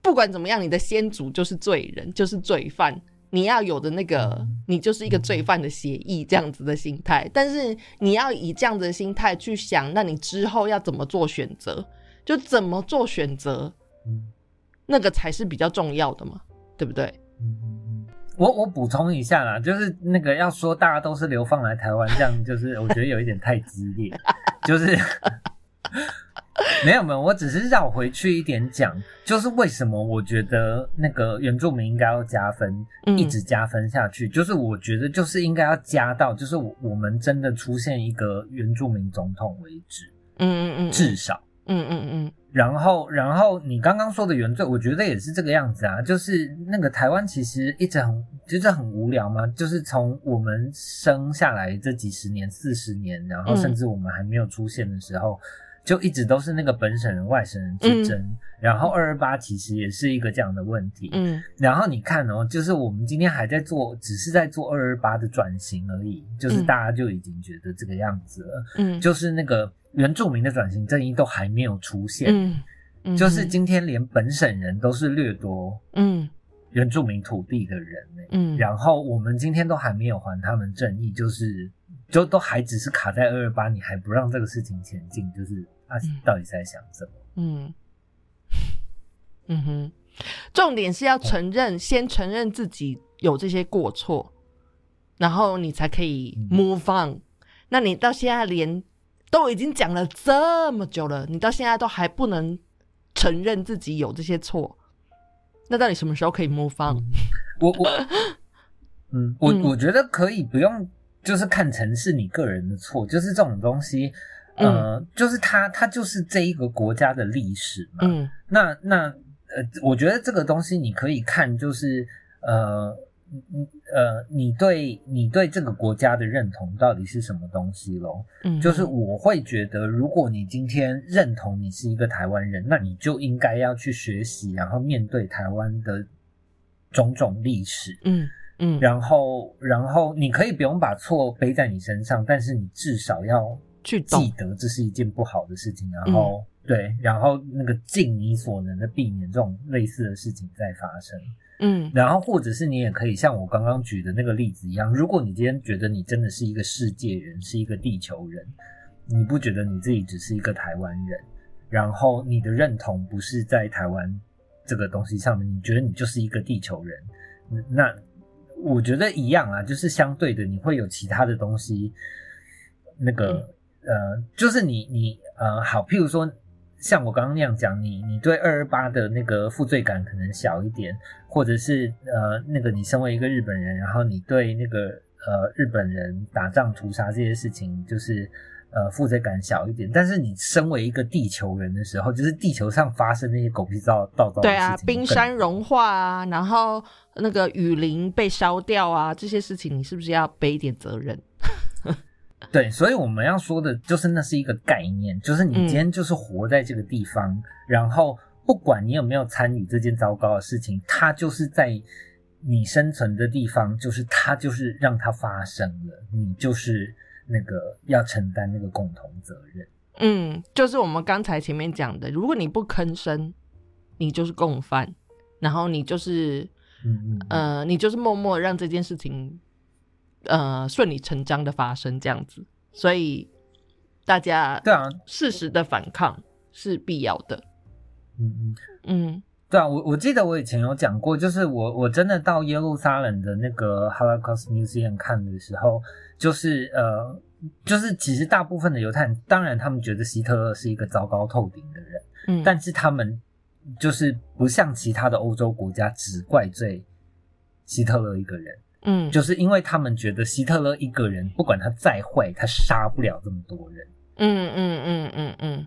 不管怎么样，你的先祖就是罪人，就是罪犯，你要有的那个，你就是一个罪犯的协议这样子的心态。但是你要以这样子的心态去想，那你之后要怎么做选择，就怎么做选择，那个才是比较重要的嘛，对不对？我我补充一下啦，就是那个要说大家都是流放来台湾，这样就是我觉得有一点太激烈，就是 没有没有，我只是绕回去一点讲，就是为什么我觉得那个原住民应该要加分，一直加分下去，就是我觉得就是应该要加到，就是我们真的出现一个原住民总统为止，嗯嗯嗯，至少，嗯嗯嗯。然后，然后你刚刚说的原罪，我觉得也是这个样子啊。就是那个台湾其实一直很，就是很无聊嘛。就是从我们生下来这几十年、四十年，然后甚至我们还没有出现的时候，就一直都是那个本省人、外省人之争。然后二二八其实也是一个这样的问题。嗯。然后你看哦，就是我们今天还在做，只是在做二二八的转型而已，就是大家就已经觉得这个样子了。嗯。就是那个。原住民的转型正义都还没有出现，嗯，就是今天连本省人都是掠夺，嗯，原住民土地的人，嗯，然后我们今天都还没有还他们正义，就是就都还只是卡在二二八，你还不让这个事情前进，就是他到底在想什么？嗯，嗯哼，重点是要承认，先承认自己有这些过错，然后你才可以 move on。那你到现在连。都已经讲了这么久了，你到现在都还不能承认自己有这些错，那到底什么时候可以 move on？我 我，嗯，我我觉得可以不用，就是看成是你个人的错，就是这种东西，呃，就是它它就是这一个国家的历史嘛。嗯，那那呃，我觉得这个东西你可以看，就是呃。你呃，你对你对这个国家的认同到底是什么东西咯？嗯，就是我会觉得，如果你今天认同你是一个台湾人，那你就应该要去学习，然后面对台湾的种种历史。嗯嗯，然后然后你可以不用把错背在你身上，但是你至少要去记得这是一件不好的事情，然后对，然后那个尽你所能的避免这种类似的事情再发生。嗯，然后或者是你也可以像我刚刚举的那个例子一样，如果你今天觉得你真的是一个世界人，是一个地球人，你不觉得你自己只是一个台湾人，然后你的认同不是在台湾这个东西上面，你觉得你就是一个地球人，那我觉得一样啊，就是相对的，你会有其他的东西，那个呃，就是你你呃，好，譬如说。像我刚刚那样讲，你你对二二八的那个负罪感可能小一点，或者是呃那个你身为一个日本人，然后你对那个呃日本人打仗屠杀这些事情，就是呃负罪感小一点。但是你身为一个地球人的时候，就是地球上发生那些狗屁造造造对啊，冰山融化啊，然后那个雨林被烧掉啊，这些事情你是不是要背一点责任？对，所以我们要说的就是那是一个概念，就是你今天就是活在这个地方，然后不管你有没有参与这件糟糕的事情，它就是在你生存的地方，就是它就是让它发生了，你就是那个要承担那个共同责任。嗯，就是我们刚才前面讲的，如果你不吭声，你就是共犯，然后你就是，嗯呃，你就是默默让这件事情。呃，顺理成章的发生这样子，所以大家对啊，适时的反抗是必要的。嗯嗯。嗯，对啊，我我记得我以前有讲过，就是我我真的到耶路撒冷的那个 Holocaust Museum 看的时候，就是呃，就是其实大部分的犹太人，当然他们觉得希特勒是一个糟糕透顶的人，嗯，但是他们就是不像其他的欧洲国家只怪罪希特勒一个人，嗯，就是因为他们觉得希特勒一个人不管他再坏，他杀不了这么多人。嗯嗯嗯嗯嗯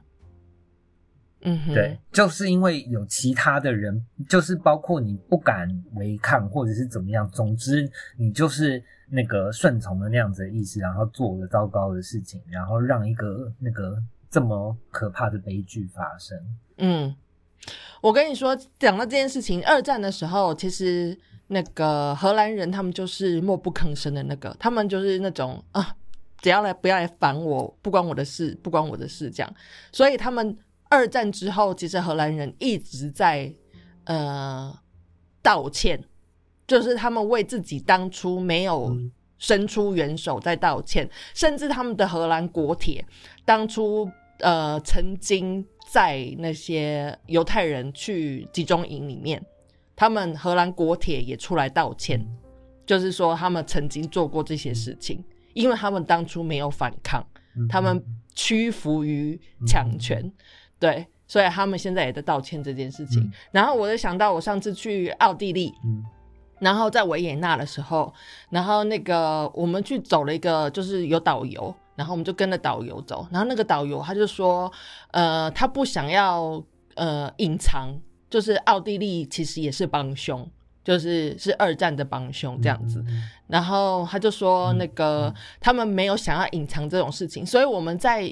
嗯哼，对，就是因为有其他的人，就是包括你不敢违抗或者是怎么样，总之你就是那个顺从的那样子的意思，然后做了糟糕的事情，然后让一个那个这么可怕的悲剧发生。嗯，我跟你说，讲到这件事情，二战的时候，其实那个荷兰人他们就是默不吭声的那个，他们就是那种啊，只要来不要来烦我，不关我的事，不关我的事这样。所以他们二战之后，其实荷兰人一直在呃道歉，就是他们为自己当初没有伸出援手在道歉，甚至他们的荷兰国铁当初呃曾经在那些犹太人去集中营里面，他们荷兰国铁也出来道歉，就是说他们曾经做过这些事情，因为他们当初没有反抗，嗯他们屈服于强权，对，所以他们现在也在道歉这件事情。嗯。然后我就想到我上次去奥地利，嗯。然后在维也纳的时候，然后那个我们去走了一个，就是有导游，然后我们就跟着导游走，然后那个导游他就说，呃，他不想要呃隐藏，就是奥地利其实也是帮凶，就是是二战的帮凶这样子。嗯然后他就说，那个、他们没有想要隐藏这种事情，所以我们在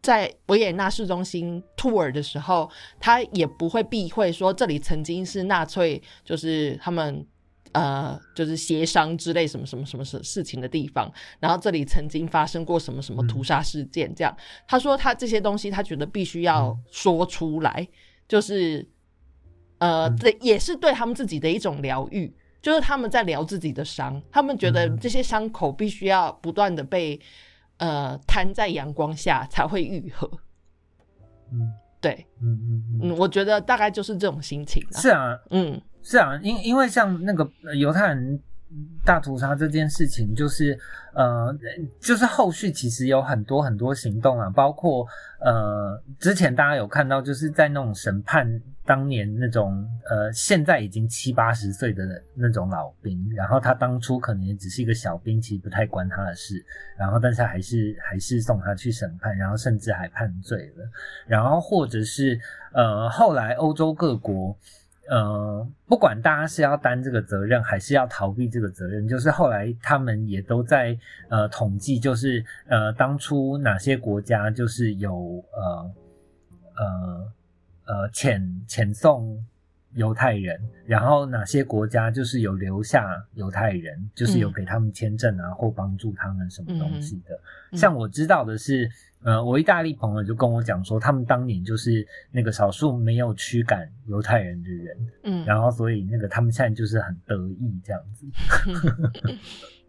在维也纳市中心 tour 的时候，他也不会避讳说这里曾经是纳粹，就是他们。呃，就是协商之类什么什么什么事事情的地方，然后这里曾经发生过什么什么屠杀事件，这样。他说他这些东西，他觉得必须要说出来，就是呃，对也是对他们自己的一种疗愈，就是他们在疗自己的伤，他们觉得这些伤口必须要不断的被呃摊在阳光下才会愈合。嗯对，嗯嗯嗯，嗯，我觉得大概就是这种心情啊。是啊，嗯是啊，因因为像那个呃犹太人大屠杀这件事情，就是呃，就是后续其实有很多很多行动啊，包括呃，之前大家有看到，就是在那种审判当年那种呃，现在已经七八十岁的那种老兵，然后他当初可能也只是一个小兵，其实不太关他的事，然后但是还是还是送他去审判，然后甚至还判罪了，然后或者是呃，后来欧洲各国。呃，不管大家是要担这个责任，还是要逃避这个责任，就是后来他们也都在呃统计，就是呃当初哪些国家就是有呃呃呃遣遣送犹太人，然后哪些国家就是有留下犹太人，就是有嗯。给他们签证啊，或帮助他们什么东西的。嗯像我知道的是，呃，我意大利朋友就跟我讲说，他们当年就是那个少数没有驱赶犹太人的人，嗯，然后所以那个他们现在就是很得意这样子，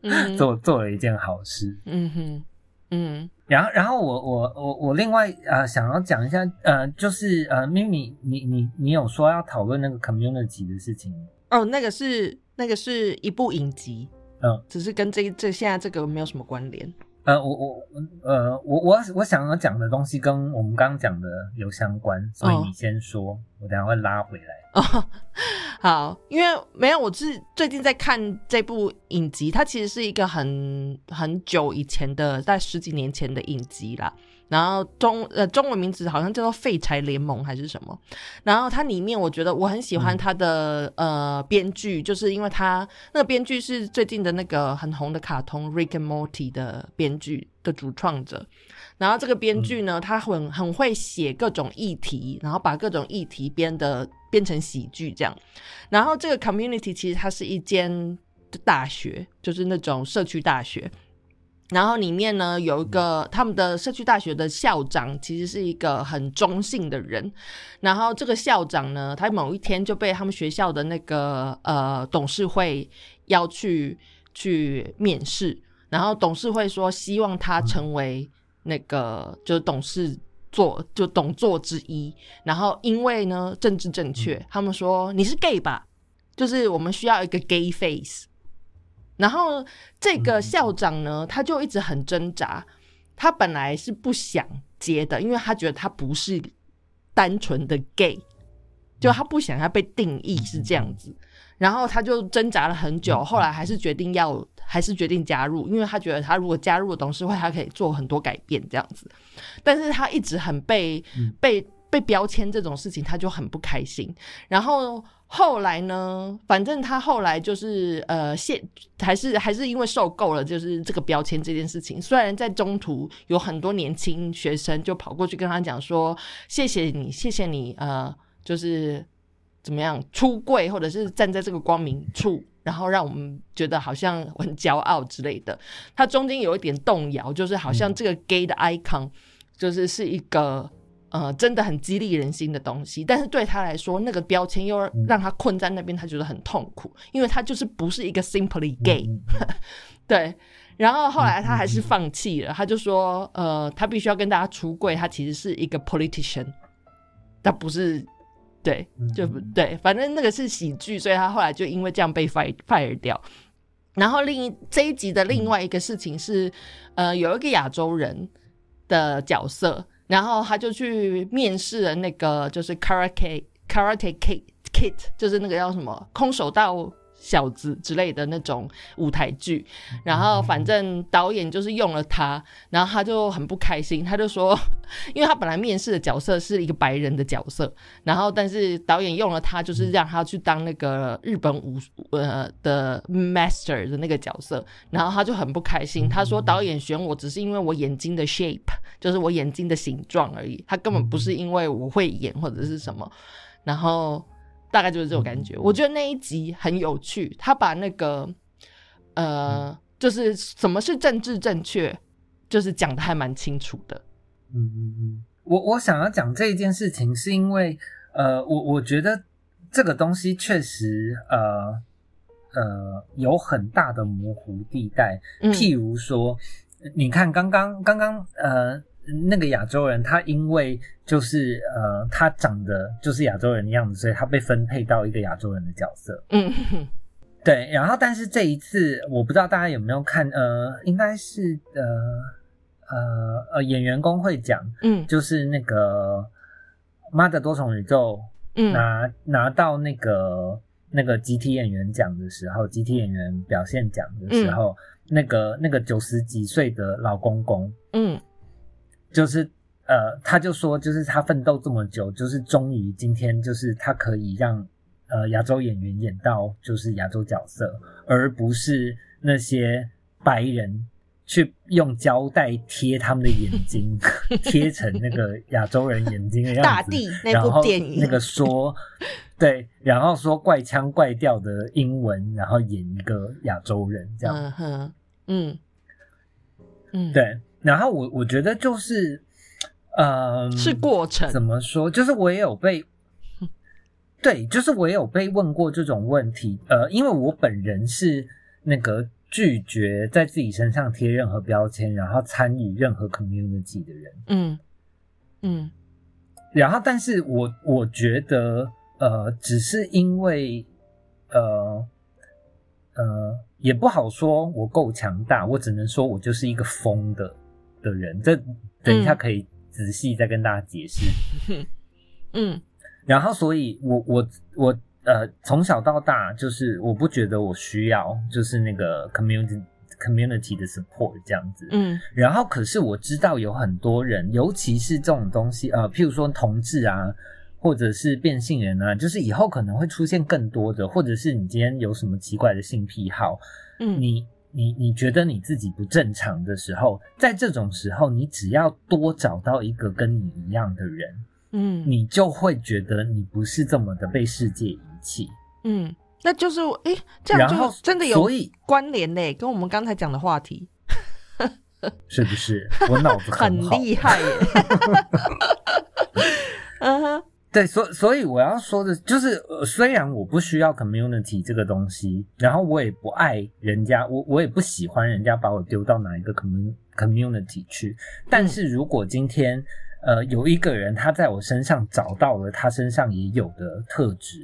嗯。做做了一件好事。嗯哼。嗯然后，然后我我我我另外呃想要讲一下呃，就是呃，咪咪你你你有说要讨论那个 community 的事情，哦，那个是那个是一部影集，嗯只是跟这这现在这个没有什么关联。呃，我我呃我我我想要讲的东西跟我们刚刚讲的有相关，所以哦你先说，我等下会拉回来。哦，好，因为没有，我是最近在看这部影集，它其实是一个很很久以前的，在十几年前的影集啦。然后中呃中文名字好像叫做《废柴联盟》还是什么。然后它里面我觉得我很喜欢它的、呃编剧，就是因为它那个编剧是最近的那个很红的卡通《Rick and Morty》的编剧的主创者。然后这个编剧呢，他很很会写各种议题，然后把各种议题编的编成喜剧这样。然后这个 community 其实它是一间大学，就是那种社区大学。然后里面呢有一个他们的社区大学的校长，其实是一个很中性的人。然后这个校长呢，他某一天就被他们学校的那个呃董事会邀去去面试，然后董事会说希望他成为那个就是董事座就董座之一。然后因为呢政治正确，他们说你是 gay 吧，就是我们需要一个 gay face。然后这个校长呢，他就一直很挣扎，他本来是不想接的，因为他觉得他不是单纯的 gay，就他不想要被定义是这样子。然后他就挣扎了很久，后来还是决定要，还是决定加入，因为他觉得他如果加入董事会，他可以做很多改变这样子。但是他一直很被被被标签这种事情，他就很不开心。然后后来呢，反正他后来就是呃，现还是还是因为受够了，就是这个标签这件事情。虽然在中途有很多年轻学生就跑过去跟他讲说：“谢谢你，谢谢你，呃，就是。”怎么样出柜，或者是站在这个光明处，然后让我们觉得好像很骄傲之类的。它中间有一点动摇，就是好像这个 gay 的 icon 就是是一个呃真的很激励人心的东西，但是对他来说，那个标签又让他困在那边，他觉得很痛苦，因为他就是不是一个 simply gay。对，然后后来他还是放弃了，他就说呃，他必须要跟大家出柜，他其实是一个 politician，他不是。对，就不对，反正那个是喜剧，所以他后来就因为这样被 fire fire 掉。然后另一这一集的另外一个事情是，呃，有一个亚洲人的角色，然后他就去面试了那个就是 karate karate kid kid，就是那个叫什么空手道。小子之类的那种舞台剧，然后反正导演就是用了他，然后他就很不开心，他就说，因为他本来面试的角色是一个白人的角色，然后但是导演用了他，就是让他去当那个日本武呃的 master 的那个角色，然后他就很不开心，他说导演选我只是因为我眼睛的 shape，就是我眼睛的形状而已，他根本不是因为我会演或者是什么，然后。大概就是这种感觉，我觉得那一集很有趣，他把那个呃，就是什么是政治正确，就是讲的还蛮清楚的。嗯嗯嗯，我我想要讲这一件事情，是因为呃，我我觉得这个东西确实呃呃有很大的模糊地带，譬如说，你看刚刚刚刚呃。那个亚洲人，他因为就是呃，他长得就是亚洲人的样子，所以他被分配到一个亚洲人的角色。嗯，对。然后，但是这一次，我不知道大家有没有看，呃，应该是呃呃呃演员工会奖，嗯，就是那个《妈的多重宇宙》，嗯，拿拿到那个那个集体演员奖的时候，集体演员表现奖的时候，那个那个九十几岁的老公公，嗯。就是呃，他就说，就是他奋斗这么久，就是终于今天，就是他可以让呃亚洲演员演到就是亚洲角色，而不是那些白人去用胶带贴他们的眼睛，贴成那个亚洲人眼睛的样子。大地那部电影，那个说 对，然后说怪腔怪调的英文，然后演一个亚洲人这样。嗯哼，嗯嗯，对。然后我我觉得就是，呃，是过程。怎么说？就是我也有被，对，就是我也有被问过这种问题。呃，因为我本人是那个拒绝在自己身上贴任何标签，然后参与任何 community 的人。嗯嗯。然后，但是我我觉得，呃，只是因为，呃呃，也不好说我够强大，我只能说我就是一个疯的。的人，这等一下可以仔细再跟大家解释。嗯，然后，所以我我我呃，从小到大，就是我不觉得我需要，就是那个 community community 的 support 这样子。嗯，然后，可是我知道有很多人，尤其是这种东西，呃，譬如说同志啊，或者是变性人啊，就是以后可能会出现更多的，或者是你今天有什么奇怪的性癖好，嗯，你。你你觉得你自己不正常的时候，在这种时候，你只要多找到一个跟你一样的人，嗯，你就会觉得你不是这么的被世界遗弃。嗯，那就是哎，这样就真的有关联嘞，跟我们刚才讲的话题，是不是？我脑子很厉害耶。嗯哼。对，所所以我要说的就是，虽然我不需要 community 这个东西，然后我也不爱人家，我我也不喜欢人家把我丢到哪一个 commun community 去。但是如果今天呃，有一个人他在我身上找到了他身上也有的特质，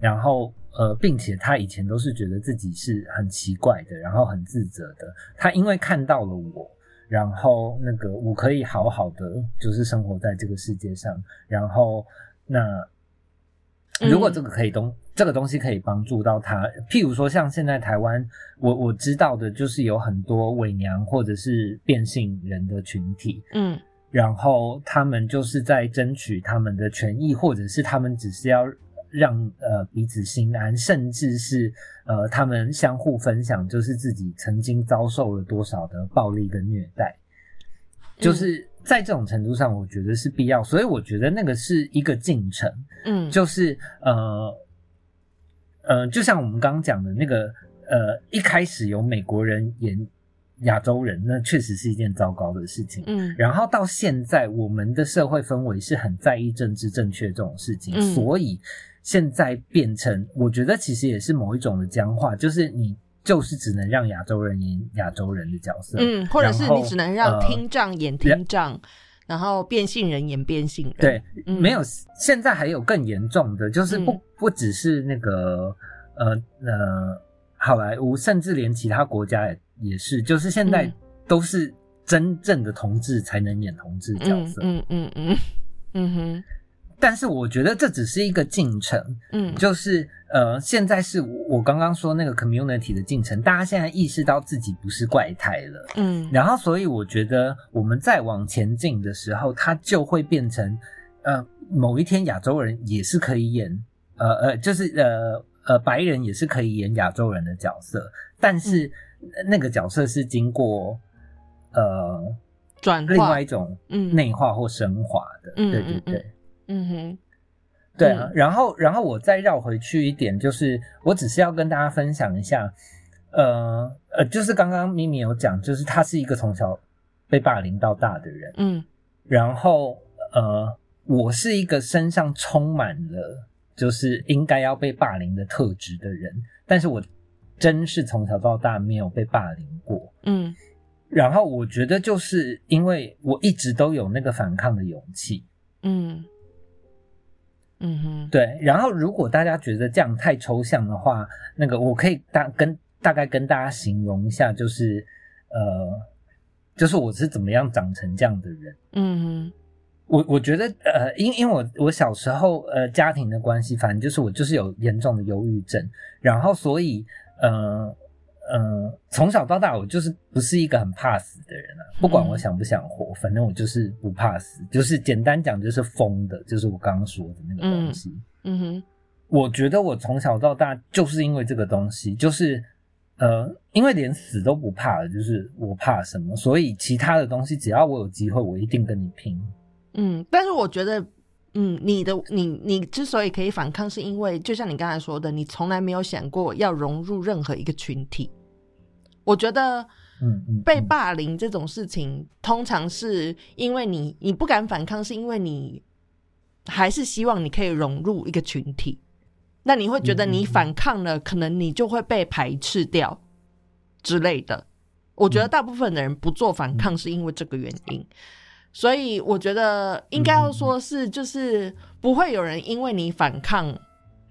然后呃，并且他以前都是觉得自己是很奇怪的，然后很自责的。他因为看到了我，然后那个我可以好好的就是生活在这个世界上，然后那如果这个可以东这个东西可以帮助到他，譬如说像现在台湾，我我知道的就是有很多伪娘或者是变性人的群体，嗯。然后他们就是在争取他们的权益，或者是他们只是要让呃彼此心安，甚至是呃他们相互分享，就是自己曾经遭受了多少的暴力跟虐待，就是在这种程度上，我觉得是必要，所以我觉得那个是一个进程，嗯，就是呃呃，就像我们刚刚讲的那个呃，一开始有美国人演亚洲人，那确实是一件糟糕的事情。嗯。然后到现在，我们的社会氛围是很在意政治正确这种事情，嗯。所以现在变成，我觉得其实也是某一种的僵化，就是你就是只能让亚洲人演亚洲人的角色，嗯，或者是你只能让呃听障演听障，然后变性人演变性人。对，嗯。没有，现在还有更严重的，就是不、嗯。不只是那个呃呃好莱坞，甚至连其他国家也也是，就是现在嗯。都是真正的同志才能演同志角色。嗯嗯嗯嗯嗯哼但是我觉得这只是一个进程，嗯，就是呃，现在是我我刚刚说那个 community 的进程，大家现在意识到自己不是怪胎了。嗯。然后，所以我觉得我们再往前进的时候，它就会变成，呃，某一天亚洲人也是可以演，呃呃，就是呃呃白人也是可以演亚洲人的角色，但是呃那个角色是经过呃转另外一种嗯。内化或升华的，嗯对对嗯嗯。对。嗯哼。对啊，嗯。然后然后我再绕回去一点，就是我只是要跟大家分享一下，呃呃，就是刚刚咪咪有讲，就是他是一个从小被霸凌到大的人，嗯。然后呃，我是一个身上充满了就是应该要被霸凌的特质的人，但是我真是从小到大没有被霸凌过。嗯。然后我觉得就是因为我一直都有那个反抗的勇气，嗯嗯哼对，然后如果大家觉得这样太抽象的话，那个我可以大跟大概跟大家形容一下，就是呃，就是我是怎么样长成这样的人。嗯哼我我觉得呃，因因为我我小时候呃家庭的关系，反正就是我就是有严重的忧郁症，然后所以呃呃从小到大我就是不是一个很怕死的人啊，不管我想不想活，反正我就是不怕死，就是简单讲就是疯的，就是我刚刚说的那个东西。嗯哼我觉得我从小到大就是因为这个东西，就是呃，因为连死都不怕了，就是我怕什么，所以其他的东西只要我有机会，我一定跟你拼。嗯，但是我觉得。嗯，你的你你之所以可以反抗，是因为就像你刚才说的，你从来没有想过要融入任何一个群体。我觉得被嗯霸凌这种事情，通常是因为你你不敢反抗，是因为你还是希望你可以融入一个群体。那你会觉得你反抗了，可能你就会被排斥掉之类的。我觉得大部分的人不做反抗是因为这个原因，所以我觉得应该要说是，就是不会有人因为你反抗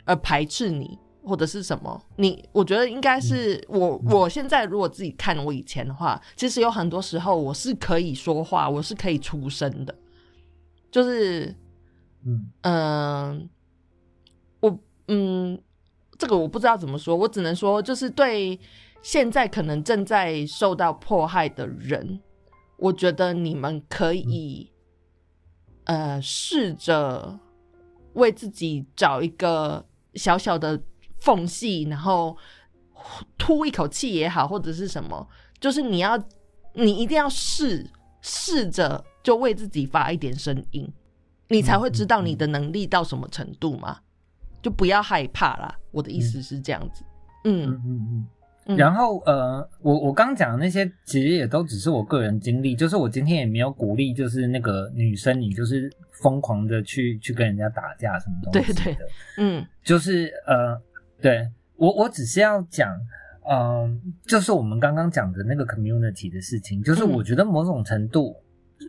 而排斥你。或者是什么？你我觉得应该是我。我现在如果自己看我以前的话，其实有很多时候我是可以说话，我是可以出声的。就是，嗯嗯、我嗯，这个我不知道怎么说，我只能说，就是对现在可能正在受到迫害的人，我觉得你们可以，呃，试着为自己找一个小小的缝隙，然后吐一口气也好，或者是什么，就是你要，你一定要试试着就为自己发一点声音，你才会知道你的能力到什么程度嘛。就不要害怕啦。我的意思是这样子。嗯嗯嗯然后呃，我我刚讲的那些其实也都只是我个人经历，就是我今天也没有鼓励，就是那个女生你就是疯狂的去去跟人家打架什么东西的，对对嗯。就是呃，对我我只是要讲，嗯、就是我们刚刚讲的那个 community 的事情，就是嗯。我觉得某种程度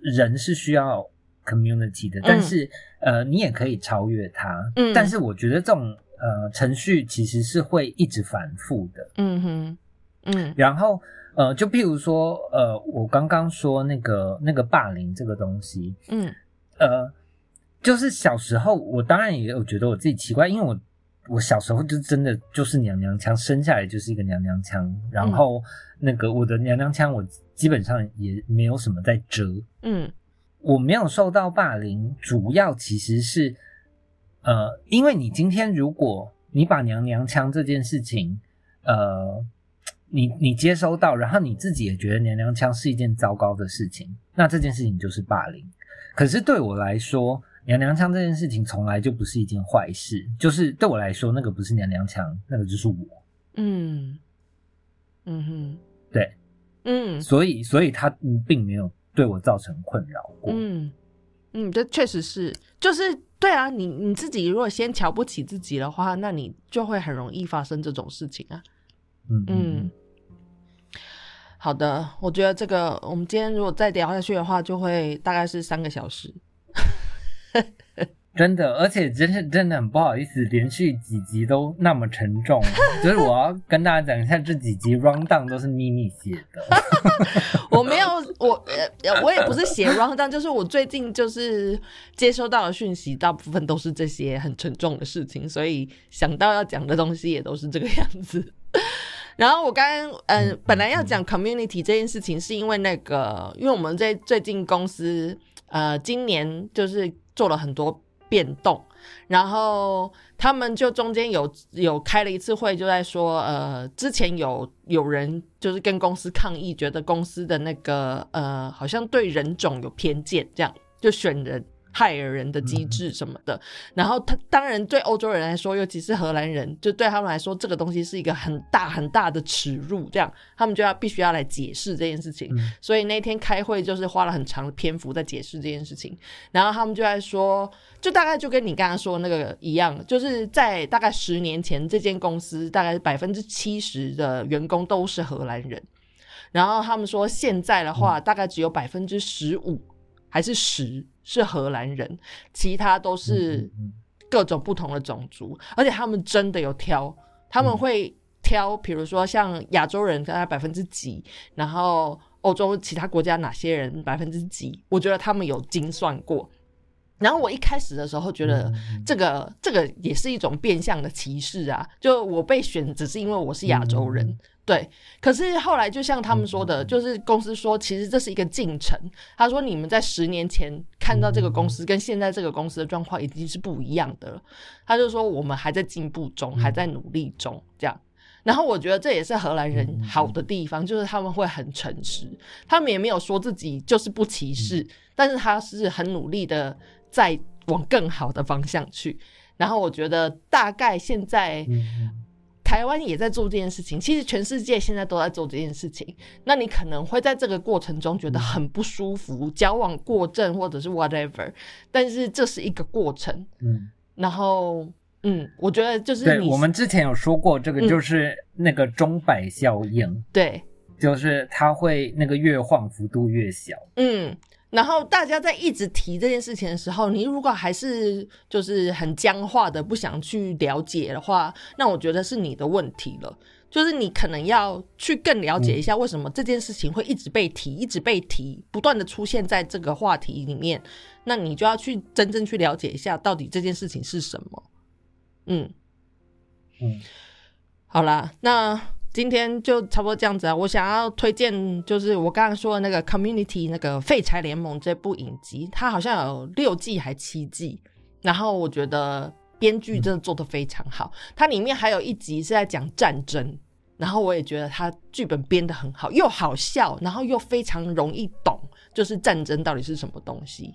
人是需要 community 的，但是呃，你也可以超越它。嗯。但是我觉得这种呃程序其实是会一直反复的。嗯哼，嗯。然后呃，就譬如说呃，我刚刚说那个那个霸凌这个东西，嗯。呃，就是小时候我当然也有觉得我自己奇怪，因为我我小时候就真的就是娘娘腔，生下来就是一个娘娘腔，然后那个我的娘娘腔我基本上也没有什么在遮，嗯。我没有受到霸凌，主要其实是，呃，因为你今天如果你把娘娘腔这件事情，呃，你你接收到，然后你自己也觉得娘娘腔是一件糟糕的事情，那这件事情就是霸凌。可是对我来说，娘娘腔这件事情从来就不是一件坏事，就是对我来说，那个不是娘娘腔，那个就是我。嗯嗯哼，对，嗯所以所以他嗯并没有对我造成困扰过。嗯嗯，这确实是，就是对啊，你你自己如果先瞧不起自己的话，那你就会很容易发生这种事情啊。嗯好的，我觉得这个我们今天如果再聊下去的话，就会大概是三个小时。真的，而且真是真的很不好意思，连续几集都那么沉重。就是我要跟大家讲一下，这几集 round down 都是咪咪写的。我没有，我呃，我也不是写 round down，就是我最近就是接收到的讯息，大部分都是这些很沉重的事情，所以想到要讲的东西也都是这个样子。然后我刚刚嗯、呃，本来要讲 community 这件事情，是因为那个，因为我们在最近公司呃，今年就是做了很多变动，然后他们就中间有有开了一次会，就在说，呃，之前有有人就是跟公司抗议，觉得公司的那个呃，好像对人种有偏见，这样就选人。害人的机制什么的，然后他当然对欧洲人来说，尤其是荷兰人，就对他们来说，这个东西是一个很大很大的耻辱，这样。他们就要必须要来解释这件事情。嗯。所以那天开会就是花了很长的篇幅在解释这件事情，然后他们就在说，就大概就跟你刚刚说的那个一样，就是在大概十年前，这间公司大概百分之七十的员工都是荷兰人，然后他们说现在的话，大概只有百分之十五还是十是荷兰人，其他都是各种不同的种族，而且他们真的有挑，他嗯。们会挑，比如说像亚洲人大概百分之几，然后欧洲其他国家哪些人百分之几，我觉得他们有精算过。然后我一开始的时候觉得这个这个也是一种变相的歧视啊，就我被选只是因为我是亚洲人，嗯对。可是后来就像他们说的，就是公司说其实这是一个进程，他说你们在十年前看到这个公司跟现在这个公司的状况已经是不一样的了，他就说我们还在进步中，嗯还在努力中，这样。然后我觉得这也是荷兰人嗯好的地方，就是他们会很诚实，他们也没有说自己就是不歧嗯。视，但是他是很努力的在往更好的方向去。然后我觉得大概现在台湾也在做这件事情，其实全世界现在都在做这件事情。那你可能会在这个过程中觉得很不舒服，交往过正或者是 whatever，但是这是一个过程。嗯，然后，嗯，我觉得就是对，我们之前有说过，这个嗯就是那个钟摆效应，对，就是它会那个越晃幅度越小。嗯，然后大家在一直提这件事情的时候，你如果还是就是很僵化的不想去了解的话，那我觉得是你的问题了。就是你可能要去更了解一下为什么这件事情会一直被提，一直被提，不断的出现在这个话题里面。那你就要去真正去了解一下，到底这件事情是什么。嗯，嗯，好啦，那今天就差不多这样子啊。我想要推荐，就是我刚刚说的那个 Community 那个《废柴联盟》这部影集，它好像有六季还七季，然后我觉得编剧真的做的非常好。它里面还有一集是在讲战争，然后我也觉得它剧本编的很好，又好笑，然后又非常容易懂，就是战争到底是什么东西。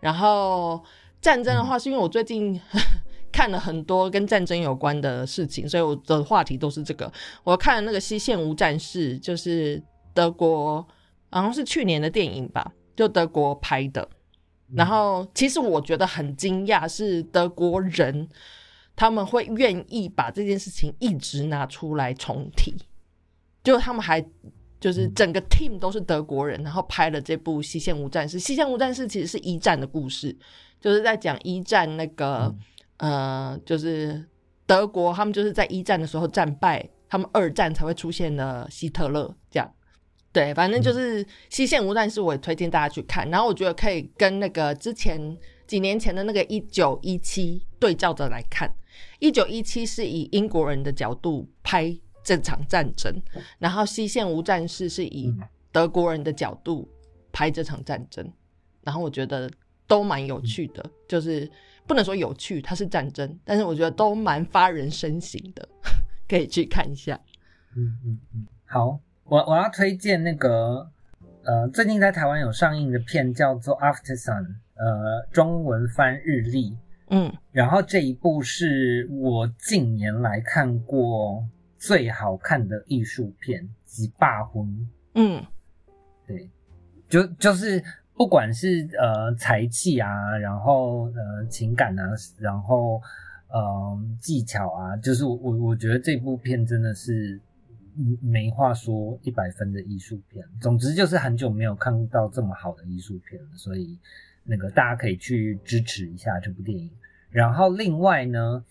然后战争的话，是因为我最近 看了很多跟战争有关的事情，所以我的话题都是这个。我看了那个《西线无战事》，就是德国，好像是去年的电影吧，就德国拍的。然后其实我觉得很惊讶，是德国人他们会愿意把这件事情一直拿出来重提，就他们还就是整个 team 都是德国人，然后拍了这部《西线无战事》。《西线无战事》其实是一战的故事，就是在讲一战那个呃，就是德国他们就是在一战的时候战败，他们二战才会出现的希特勒这样。对，反正就是《西线无战事》，我也推荐大家去看。然后我觉得可以跟那个之前几年前的那个一九一七对照着来看。一九一七是以英国人的角度拍这场战争，然后《西线无战事》是以德国人的角度拍这场战争。然后我觉得都蛮有趣的，就是不能说有趣，它是战争，但是我觉得都蛮发人深省的，可以去看一下。嗯嗯嗯，好。我我要推荐那个，呃，最近在台湾有上映的片叫做《After Sun》，呃，中文翻日历，嗯，然后这一部是我近年来看过最好看的艺术片，即霸婚，嗯，对，就就是不管是呃才气啊，然后呃情感啊，然后呃技巧啊，就是我我我觉得这部片真的是。没话说，一百分的艺术片。总之就是很久没有看到这么好的艺术片了，所以那个大家可以去支持一下这部电影。然后另外呢，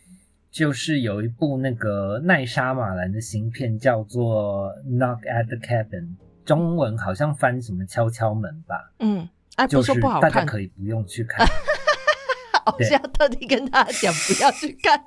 就是有一部那个奈莎马兰的新片，叫做《Knock at the Cabin》，中文好像翻什么敲敲门吧。嗯，哎，就是不好看，大家可以不用去看。我是要特地跟大家讲不要去看。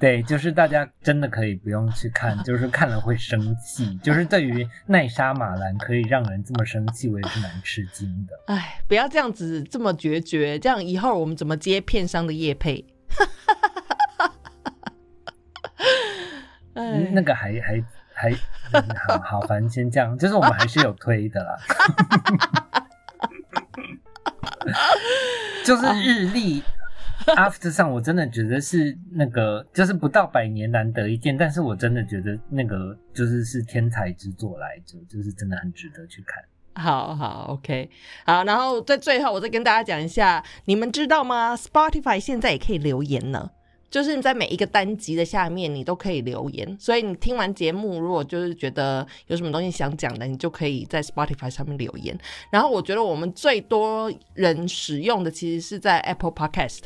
对，就是大家真的可以不用去看，就是看了会生气。就是对于奈莎马兰可以让人这么生气，我也是蛮吃惊的。哎，不要这样子这么决绝，这样以后我们怎么接片商的业配？那个还还还好 好，反正先这样，就是我们还是有推的啦。就是日历。After 上，我真的觉得是那个，就是不到百年难得一见，但是我真的觉得那个就是是天才之作来着，就是真的很值得去看。好好，OK，好，然后在最后，我再跟大家讲一下，你们知道吗？Spotify 现在也可以留言呢，就是你在每一个单集的下面，你都可以留言。所以你听完节目，如果就是觉得有什么东西想讲的，你就可以在 Spotify 上面留言。然后我觉得我们最多人使用的，其实是在 Apple Podcast。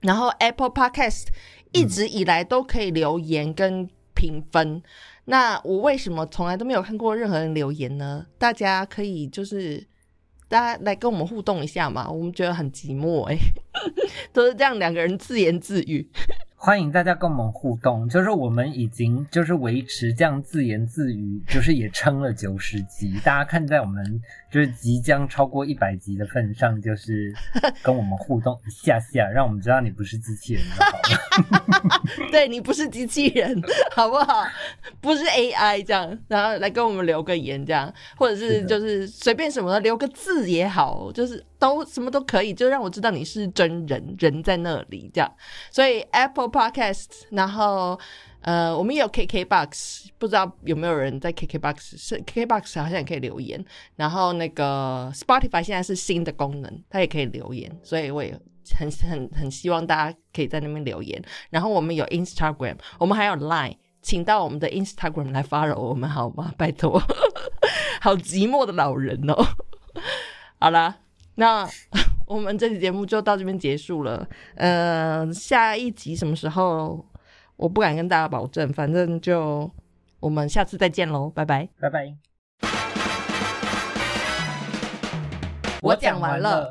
然后 Apple Podcast 一直以来都可以留言跟评分，那我为什么从来都没有看过任何人留言呢？大家可以就是大家来跟我们互动一下嘛，我们觉得很寂寞哎，都是这样两个人自言自语。欢迎大家跟我们互动，就是我们已经就是维持这样自言自语，就是也撑了九十集。大家看在我们就是即将超过一百集的份上，就是跟我们互动一下下，让我们知道你不是机器人就好了。对你不是机器人，好不好？不是 AI 这样，然后来跟我们留个言这样，或者是就是随便什么留个字也好，就是都什么都可以，就让我知道你是真人，人在那里这样。所以 Apple。Podcast，然后呃，我们也有 KKBox，不知道有没有人在 KKBox？是 KKBox 好像也可以留言。然后那个 Spotify 现在是新的功能，它也可以留言，所以我也很很很希望大家可以在那边留言。然后我们有 Instagram，我们还有 Line，请到我们的 Instagram 来 follow 我们好吗？拜托，好寂寞的老人哦。好啦，那。我们这期节目就到这边结束了。呃，下一集什么时候？我不敢跟大家保证，反正就我们下次再见喽，拜拜，拜拜。我讲完了。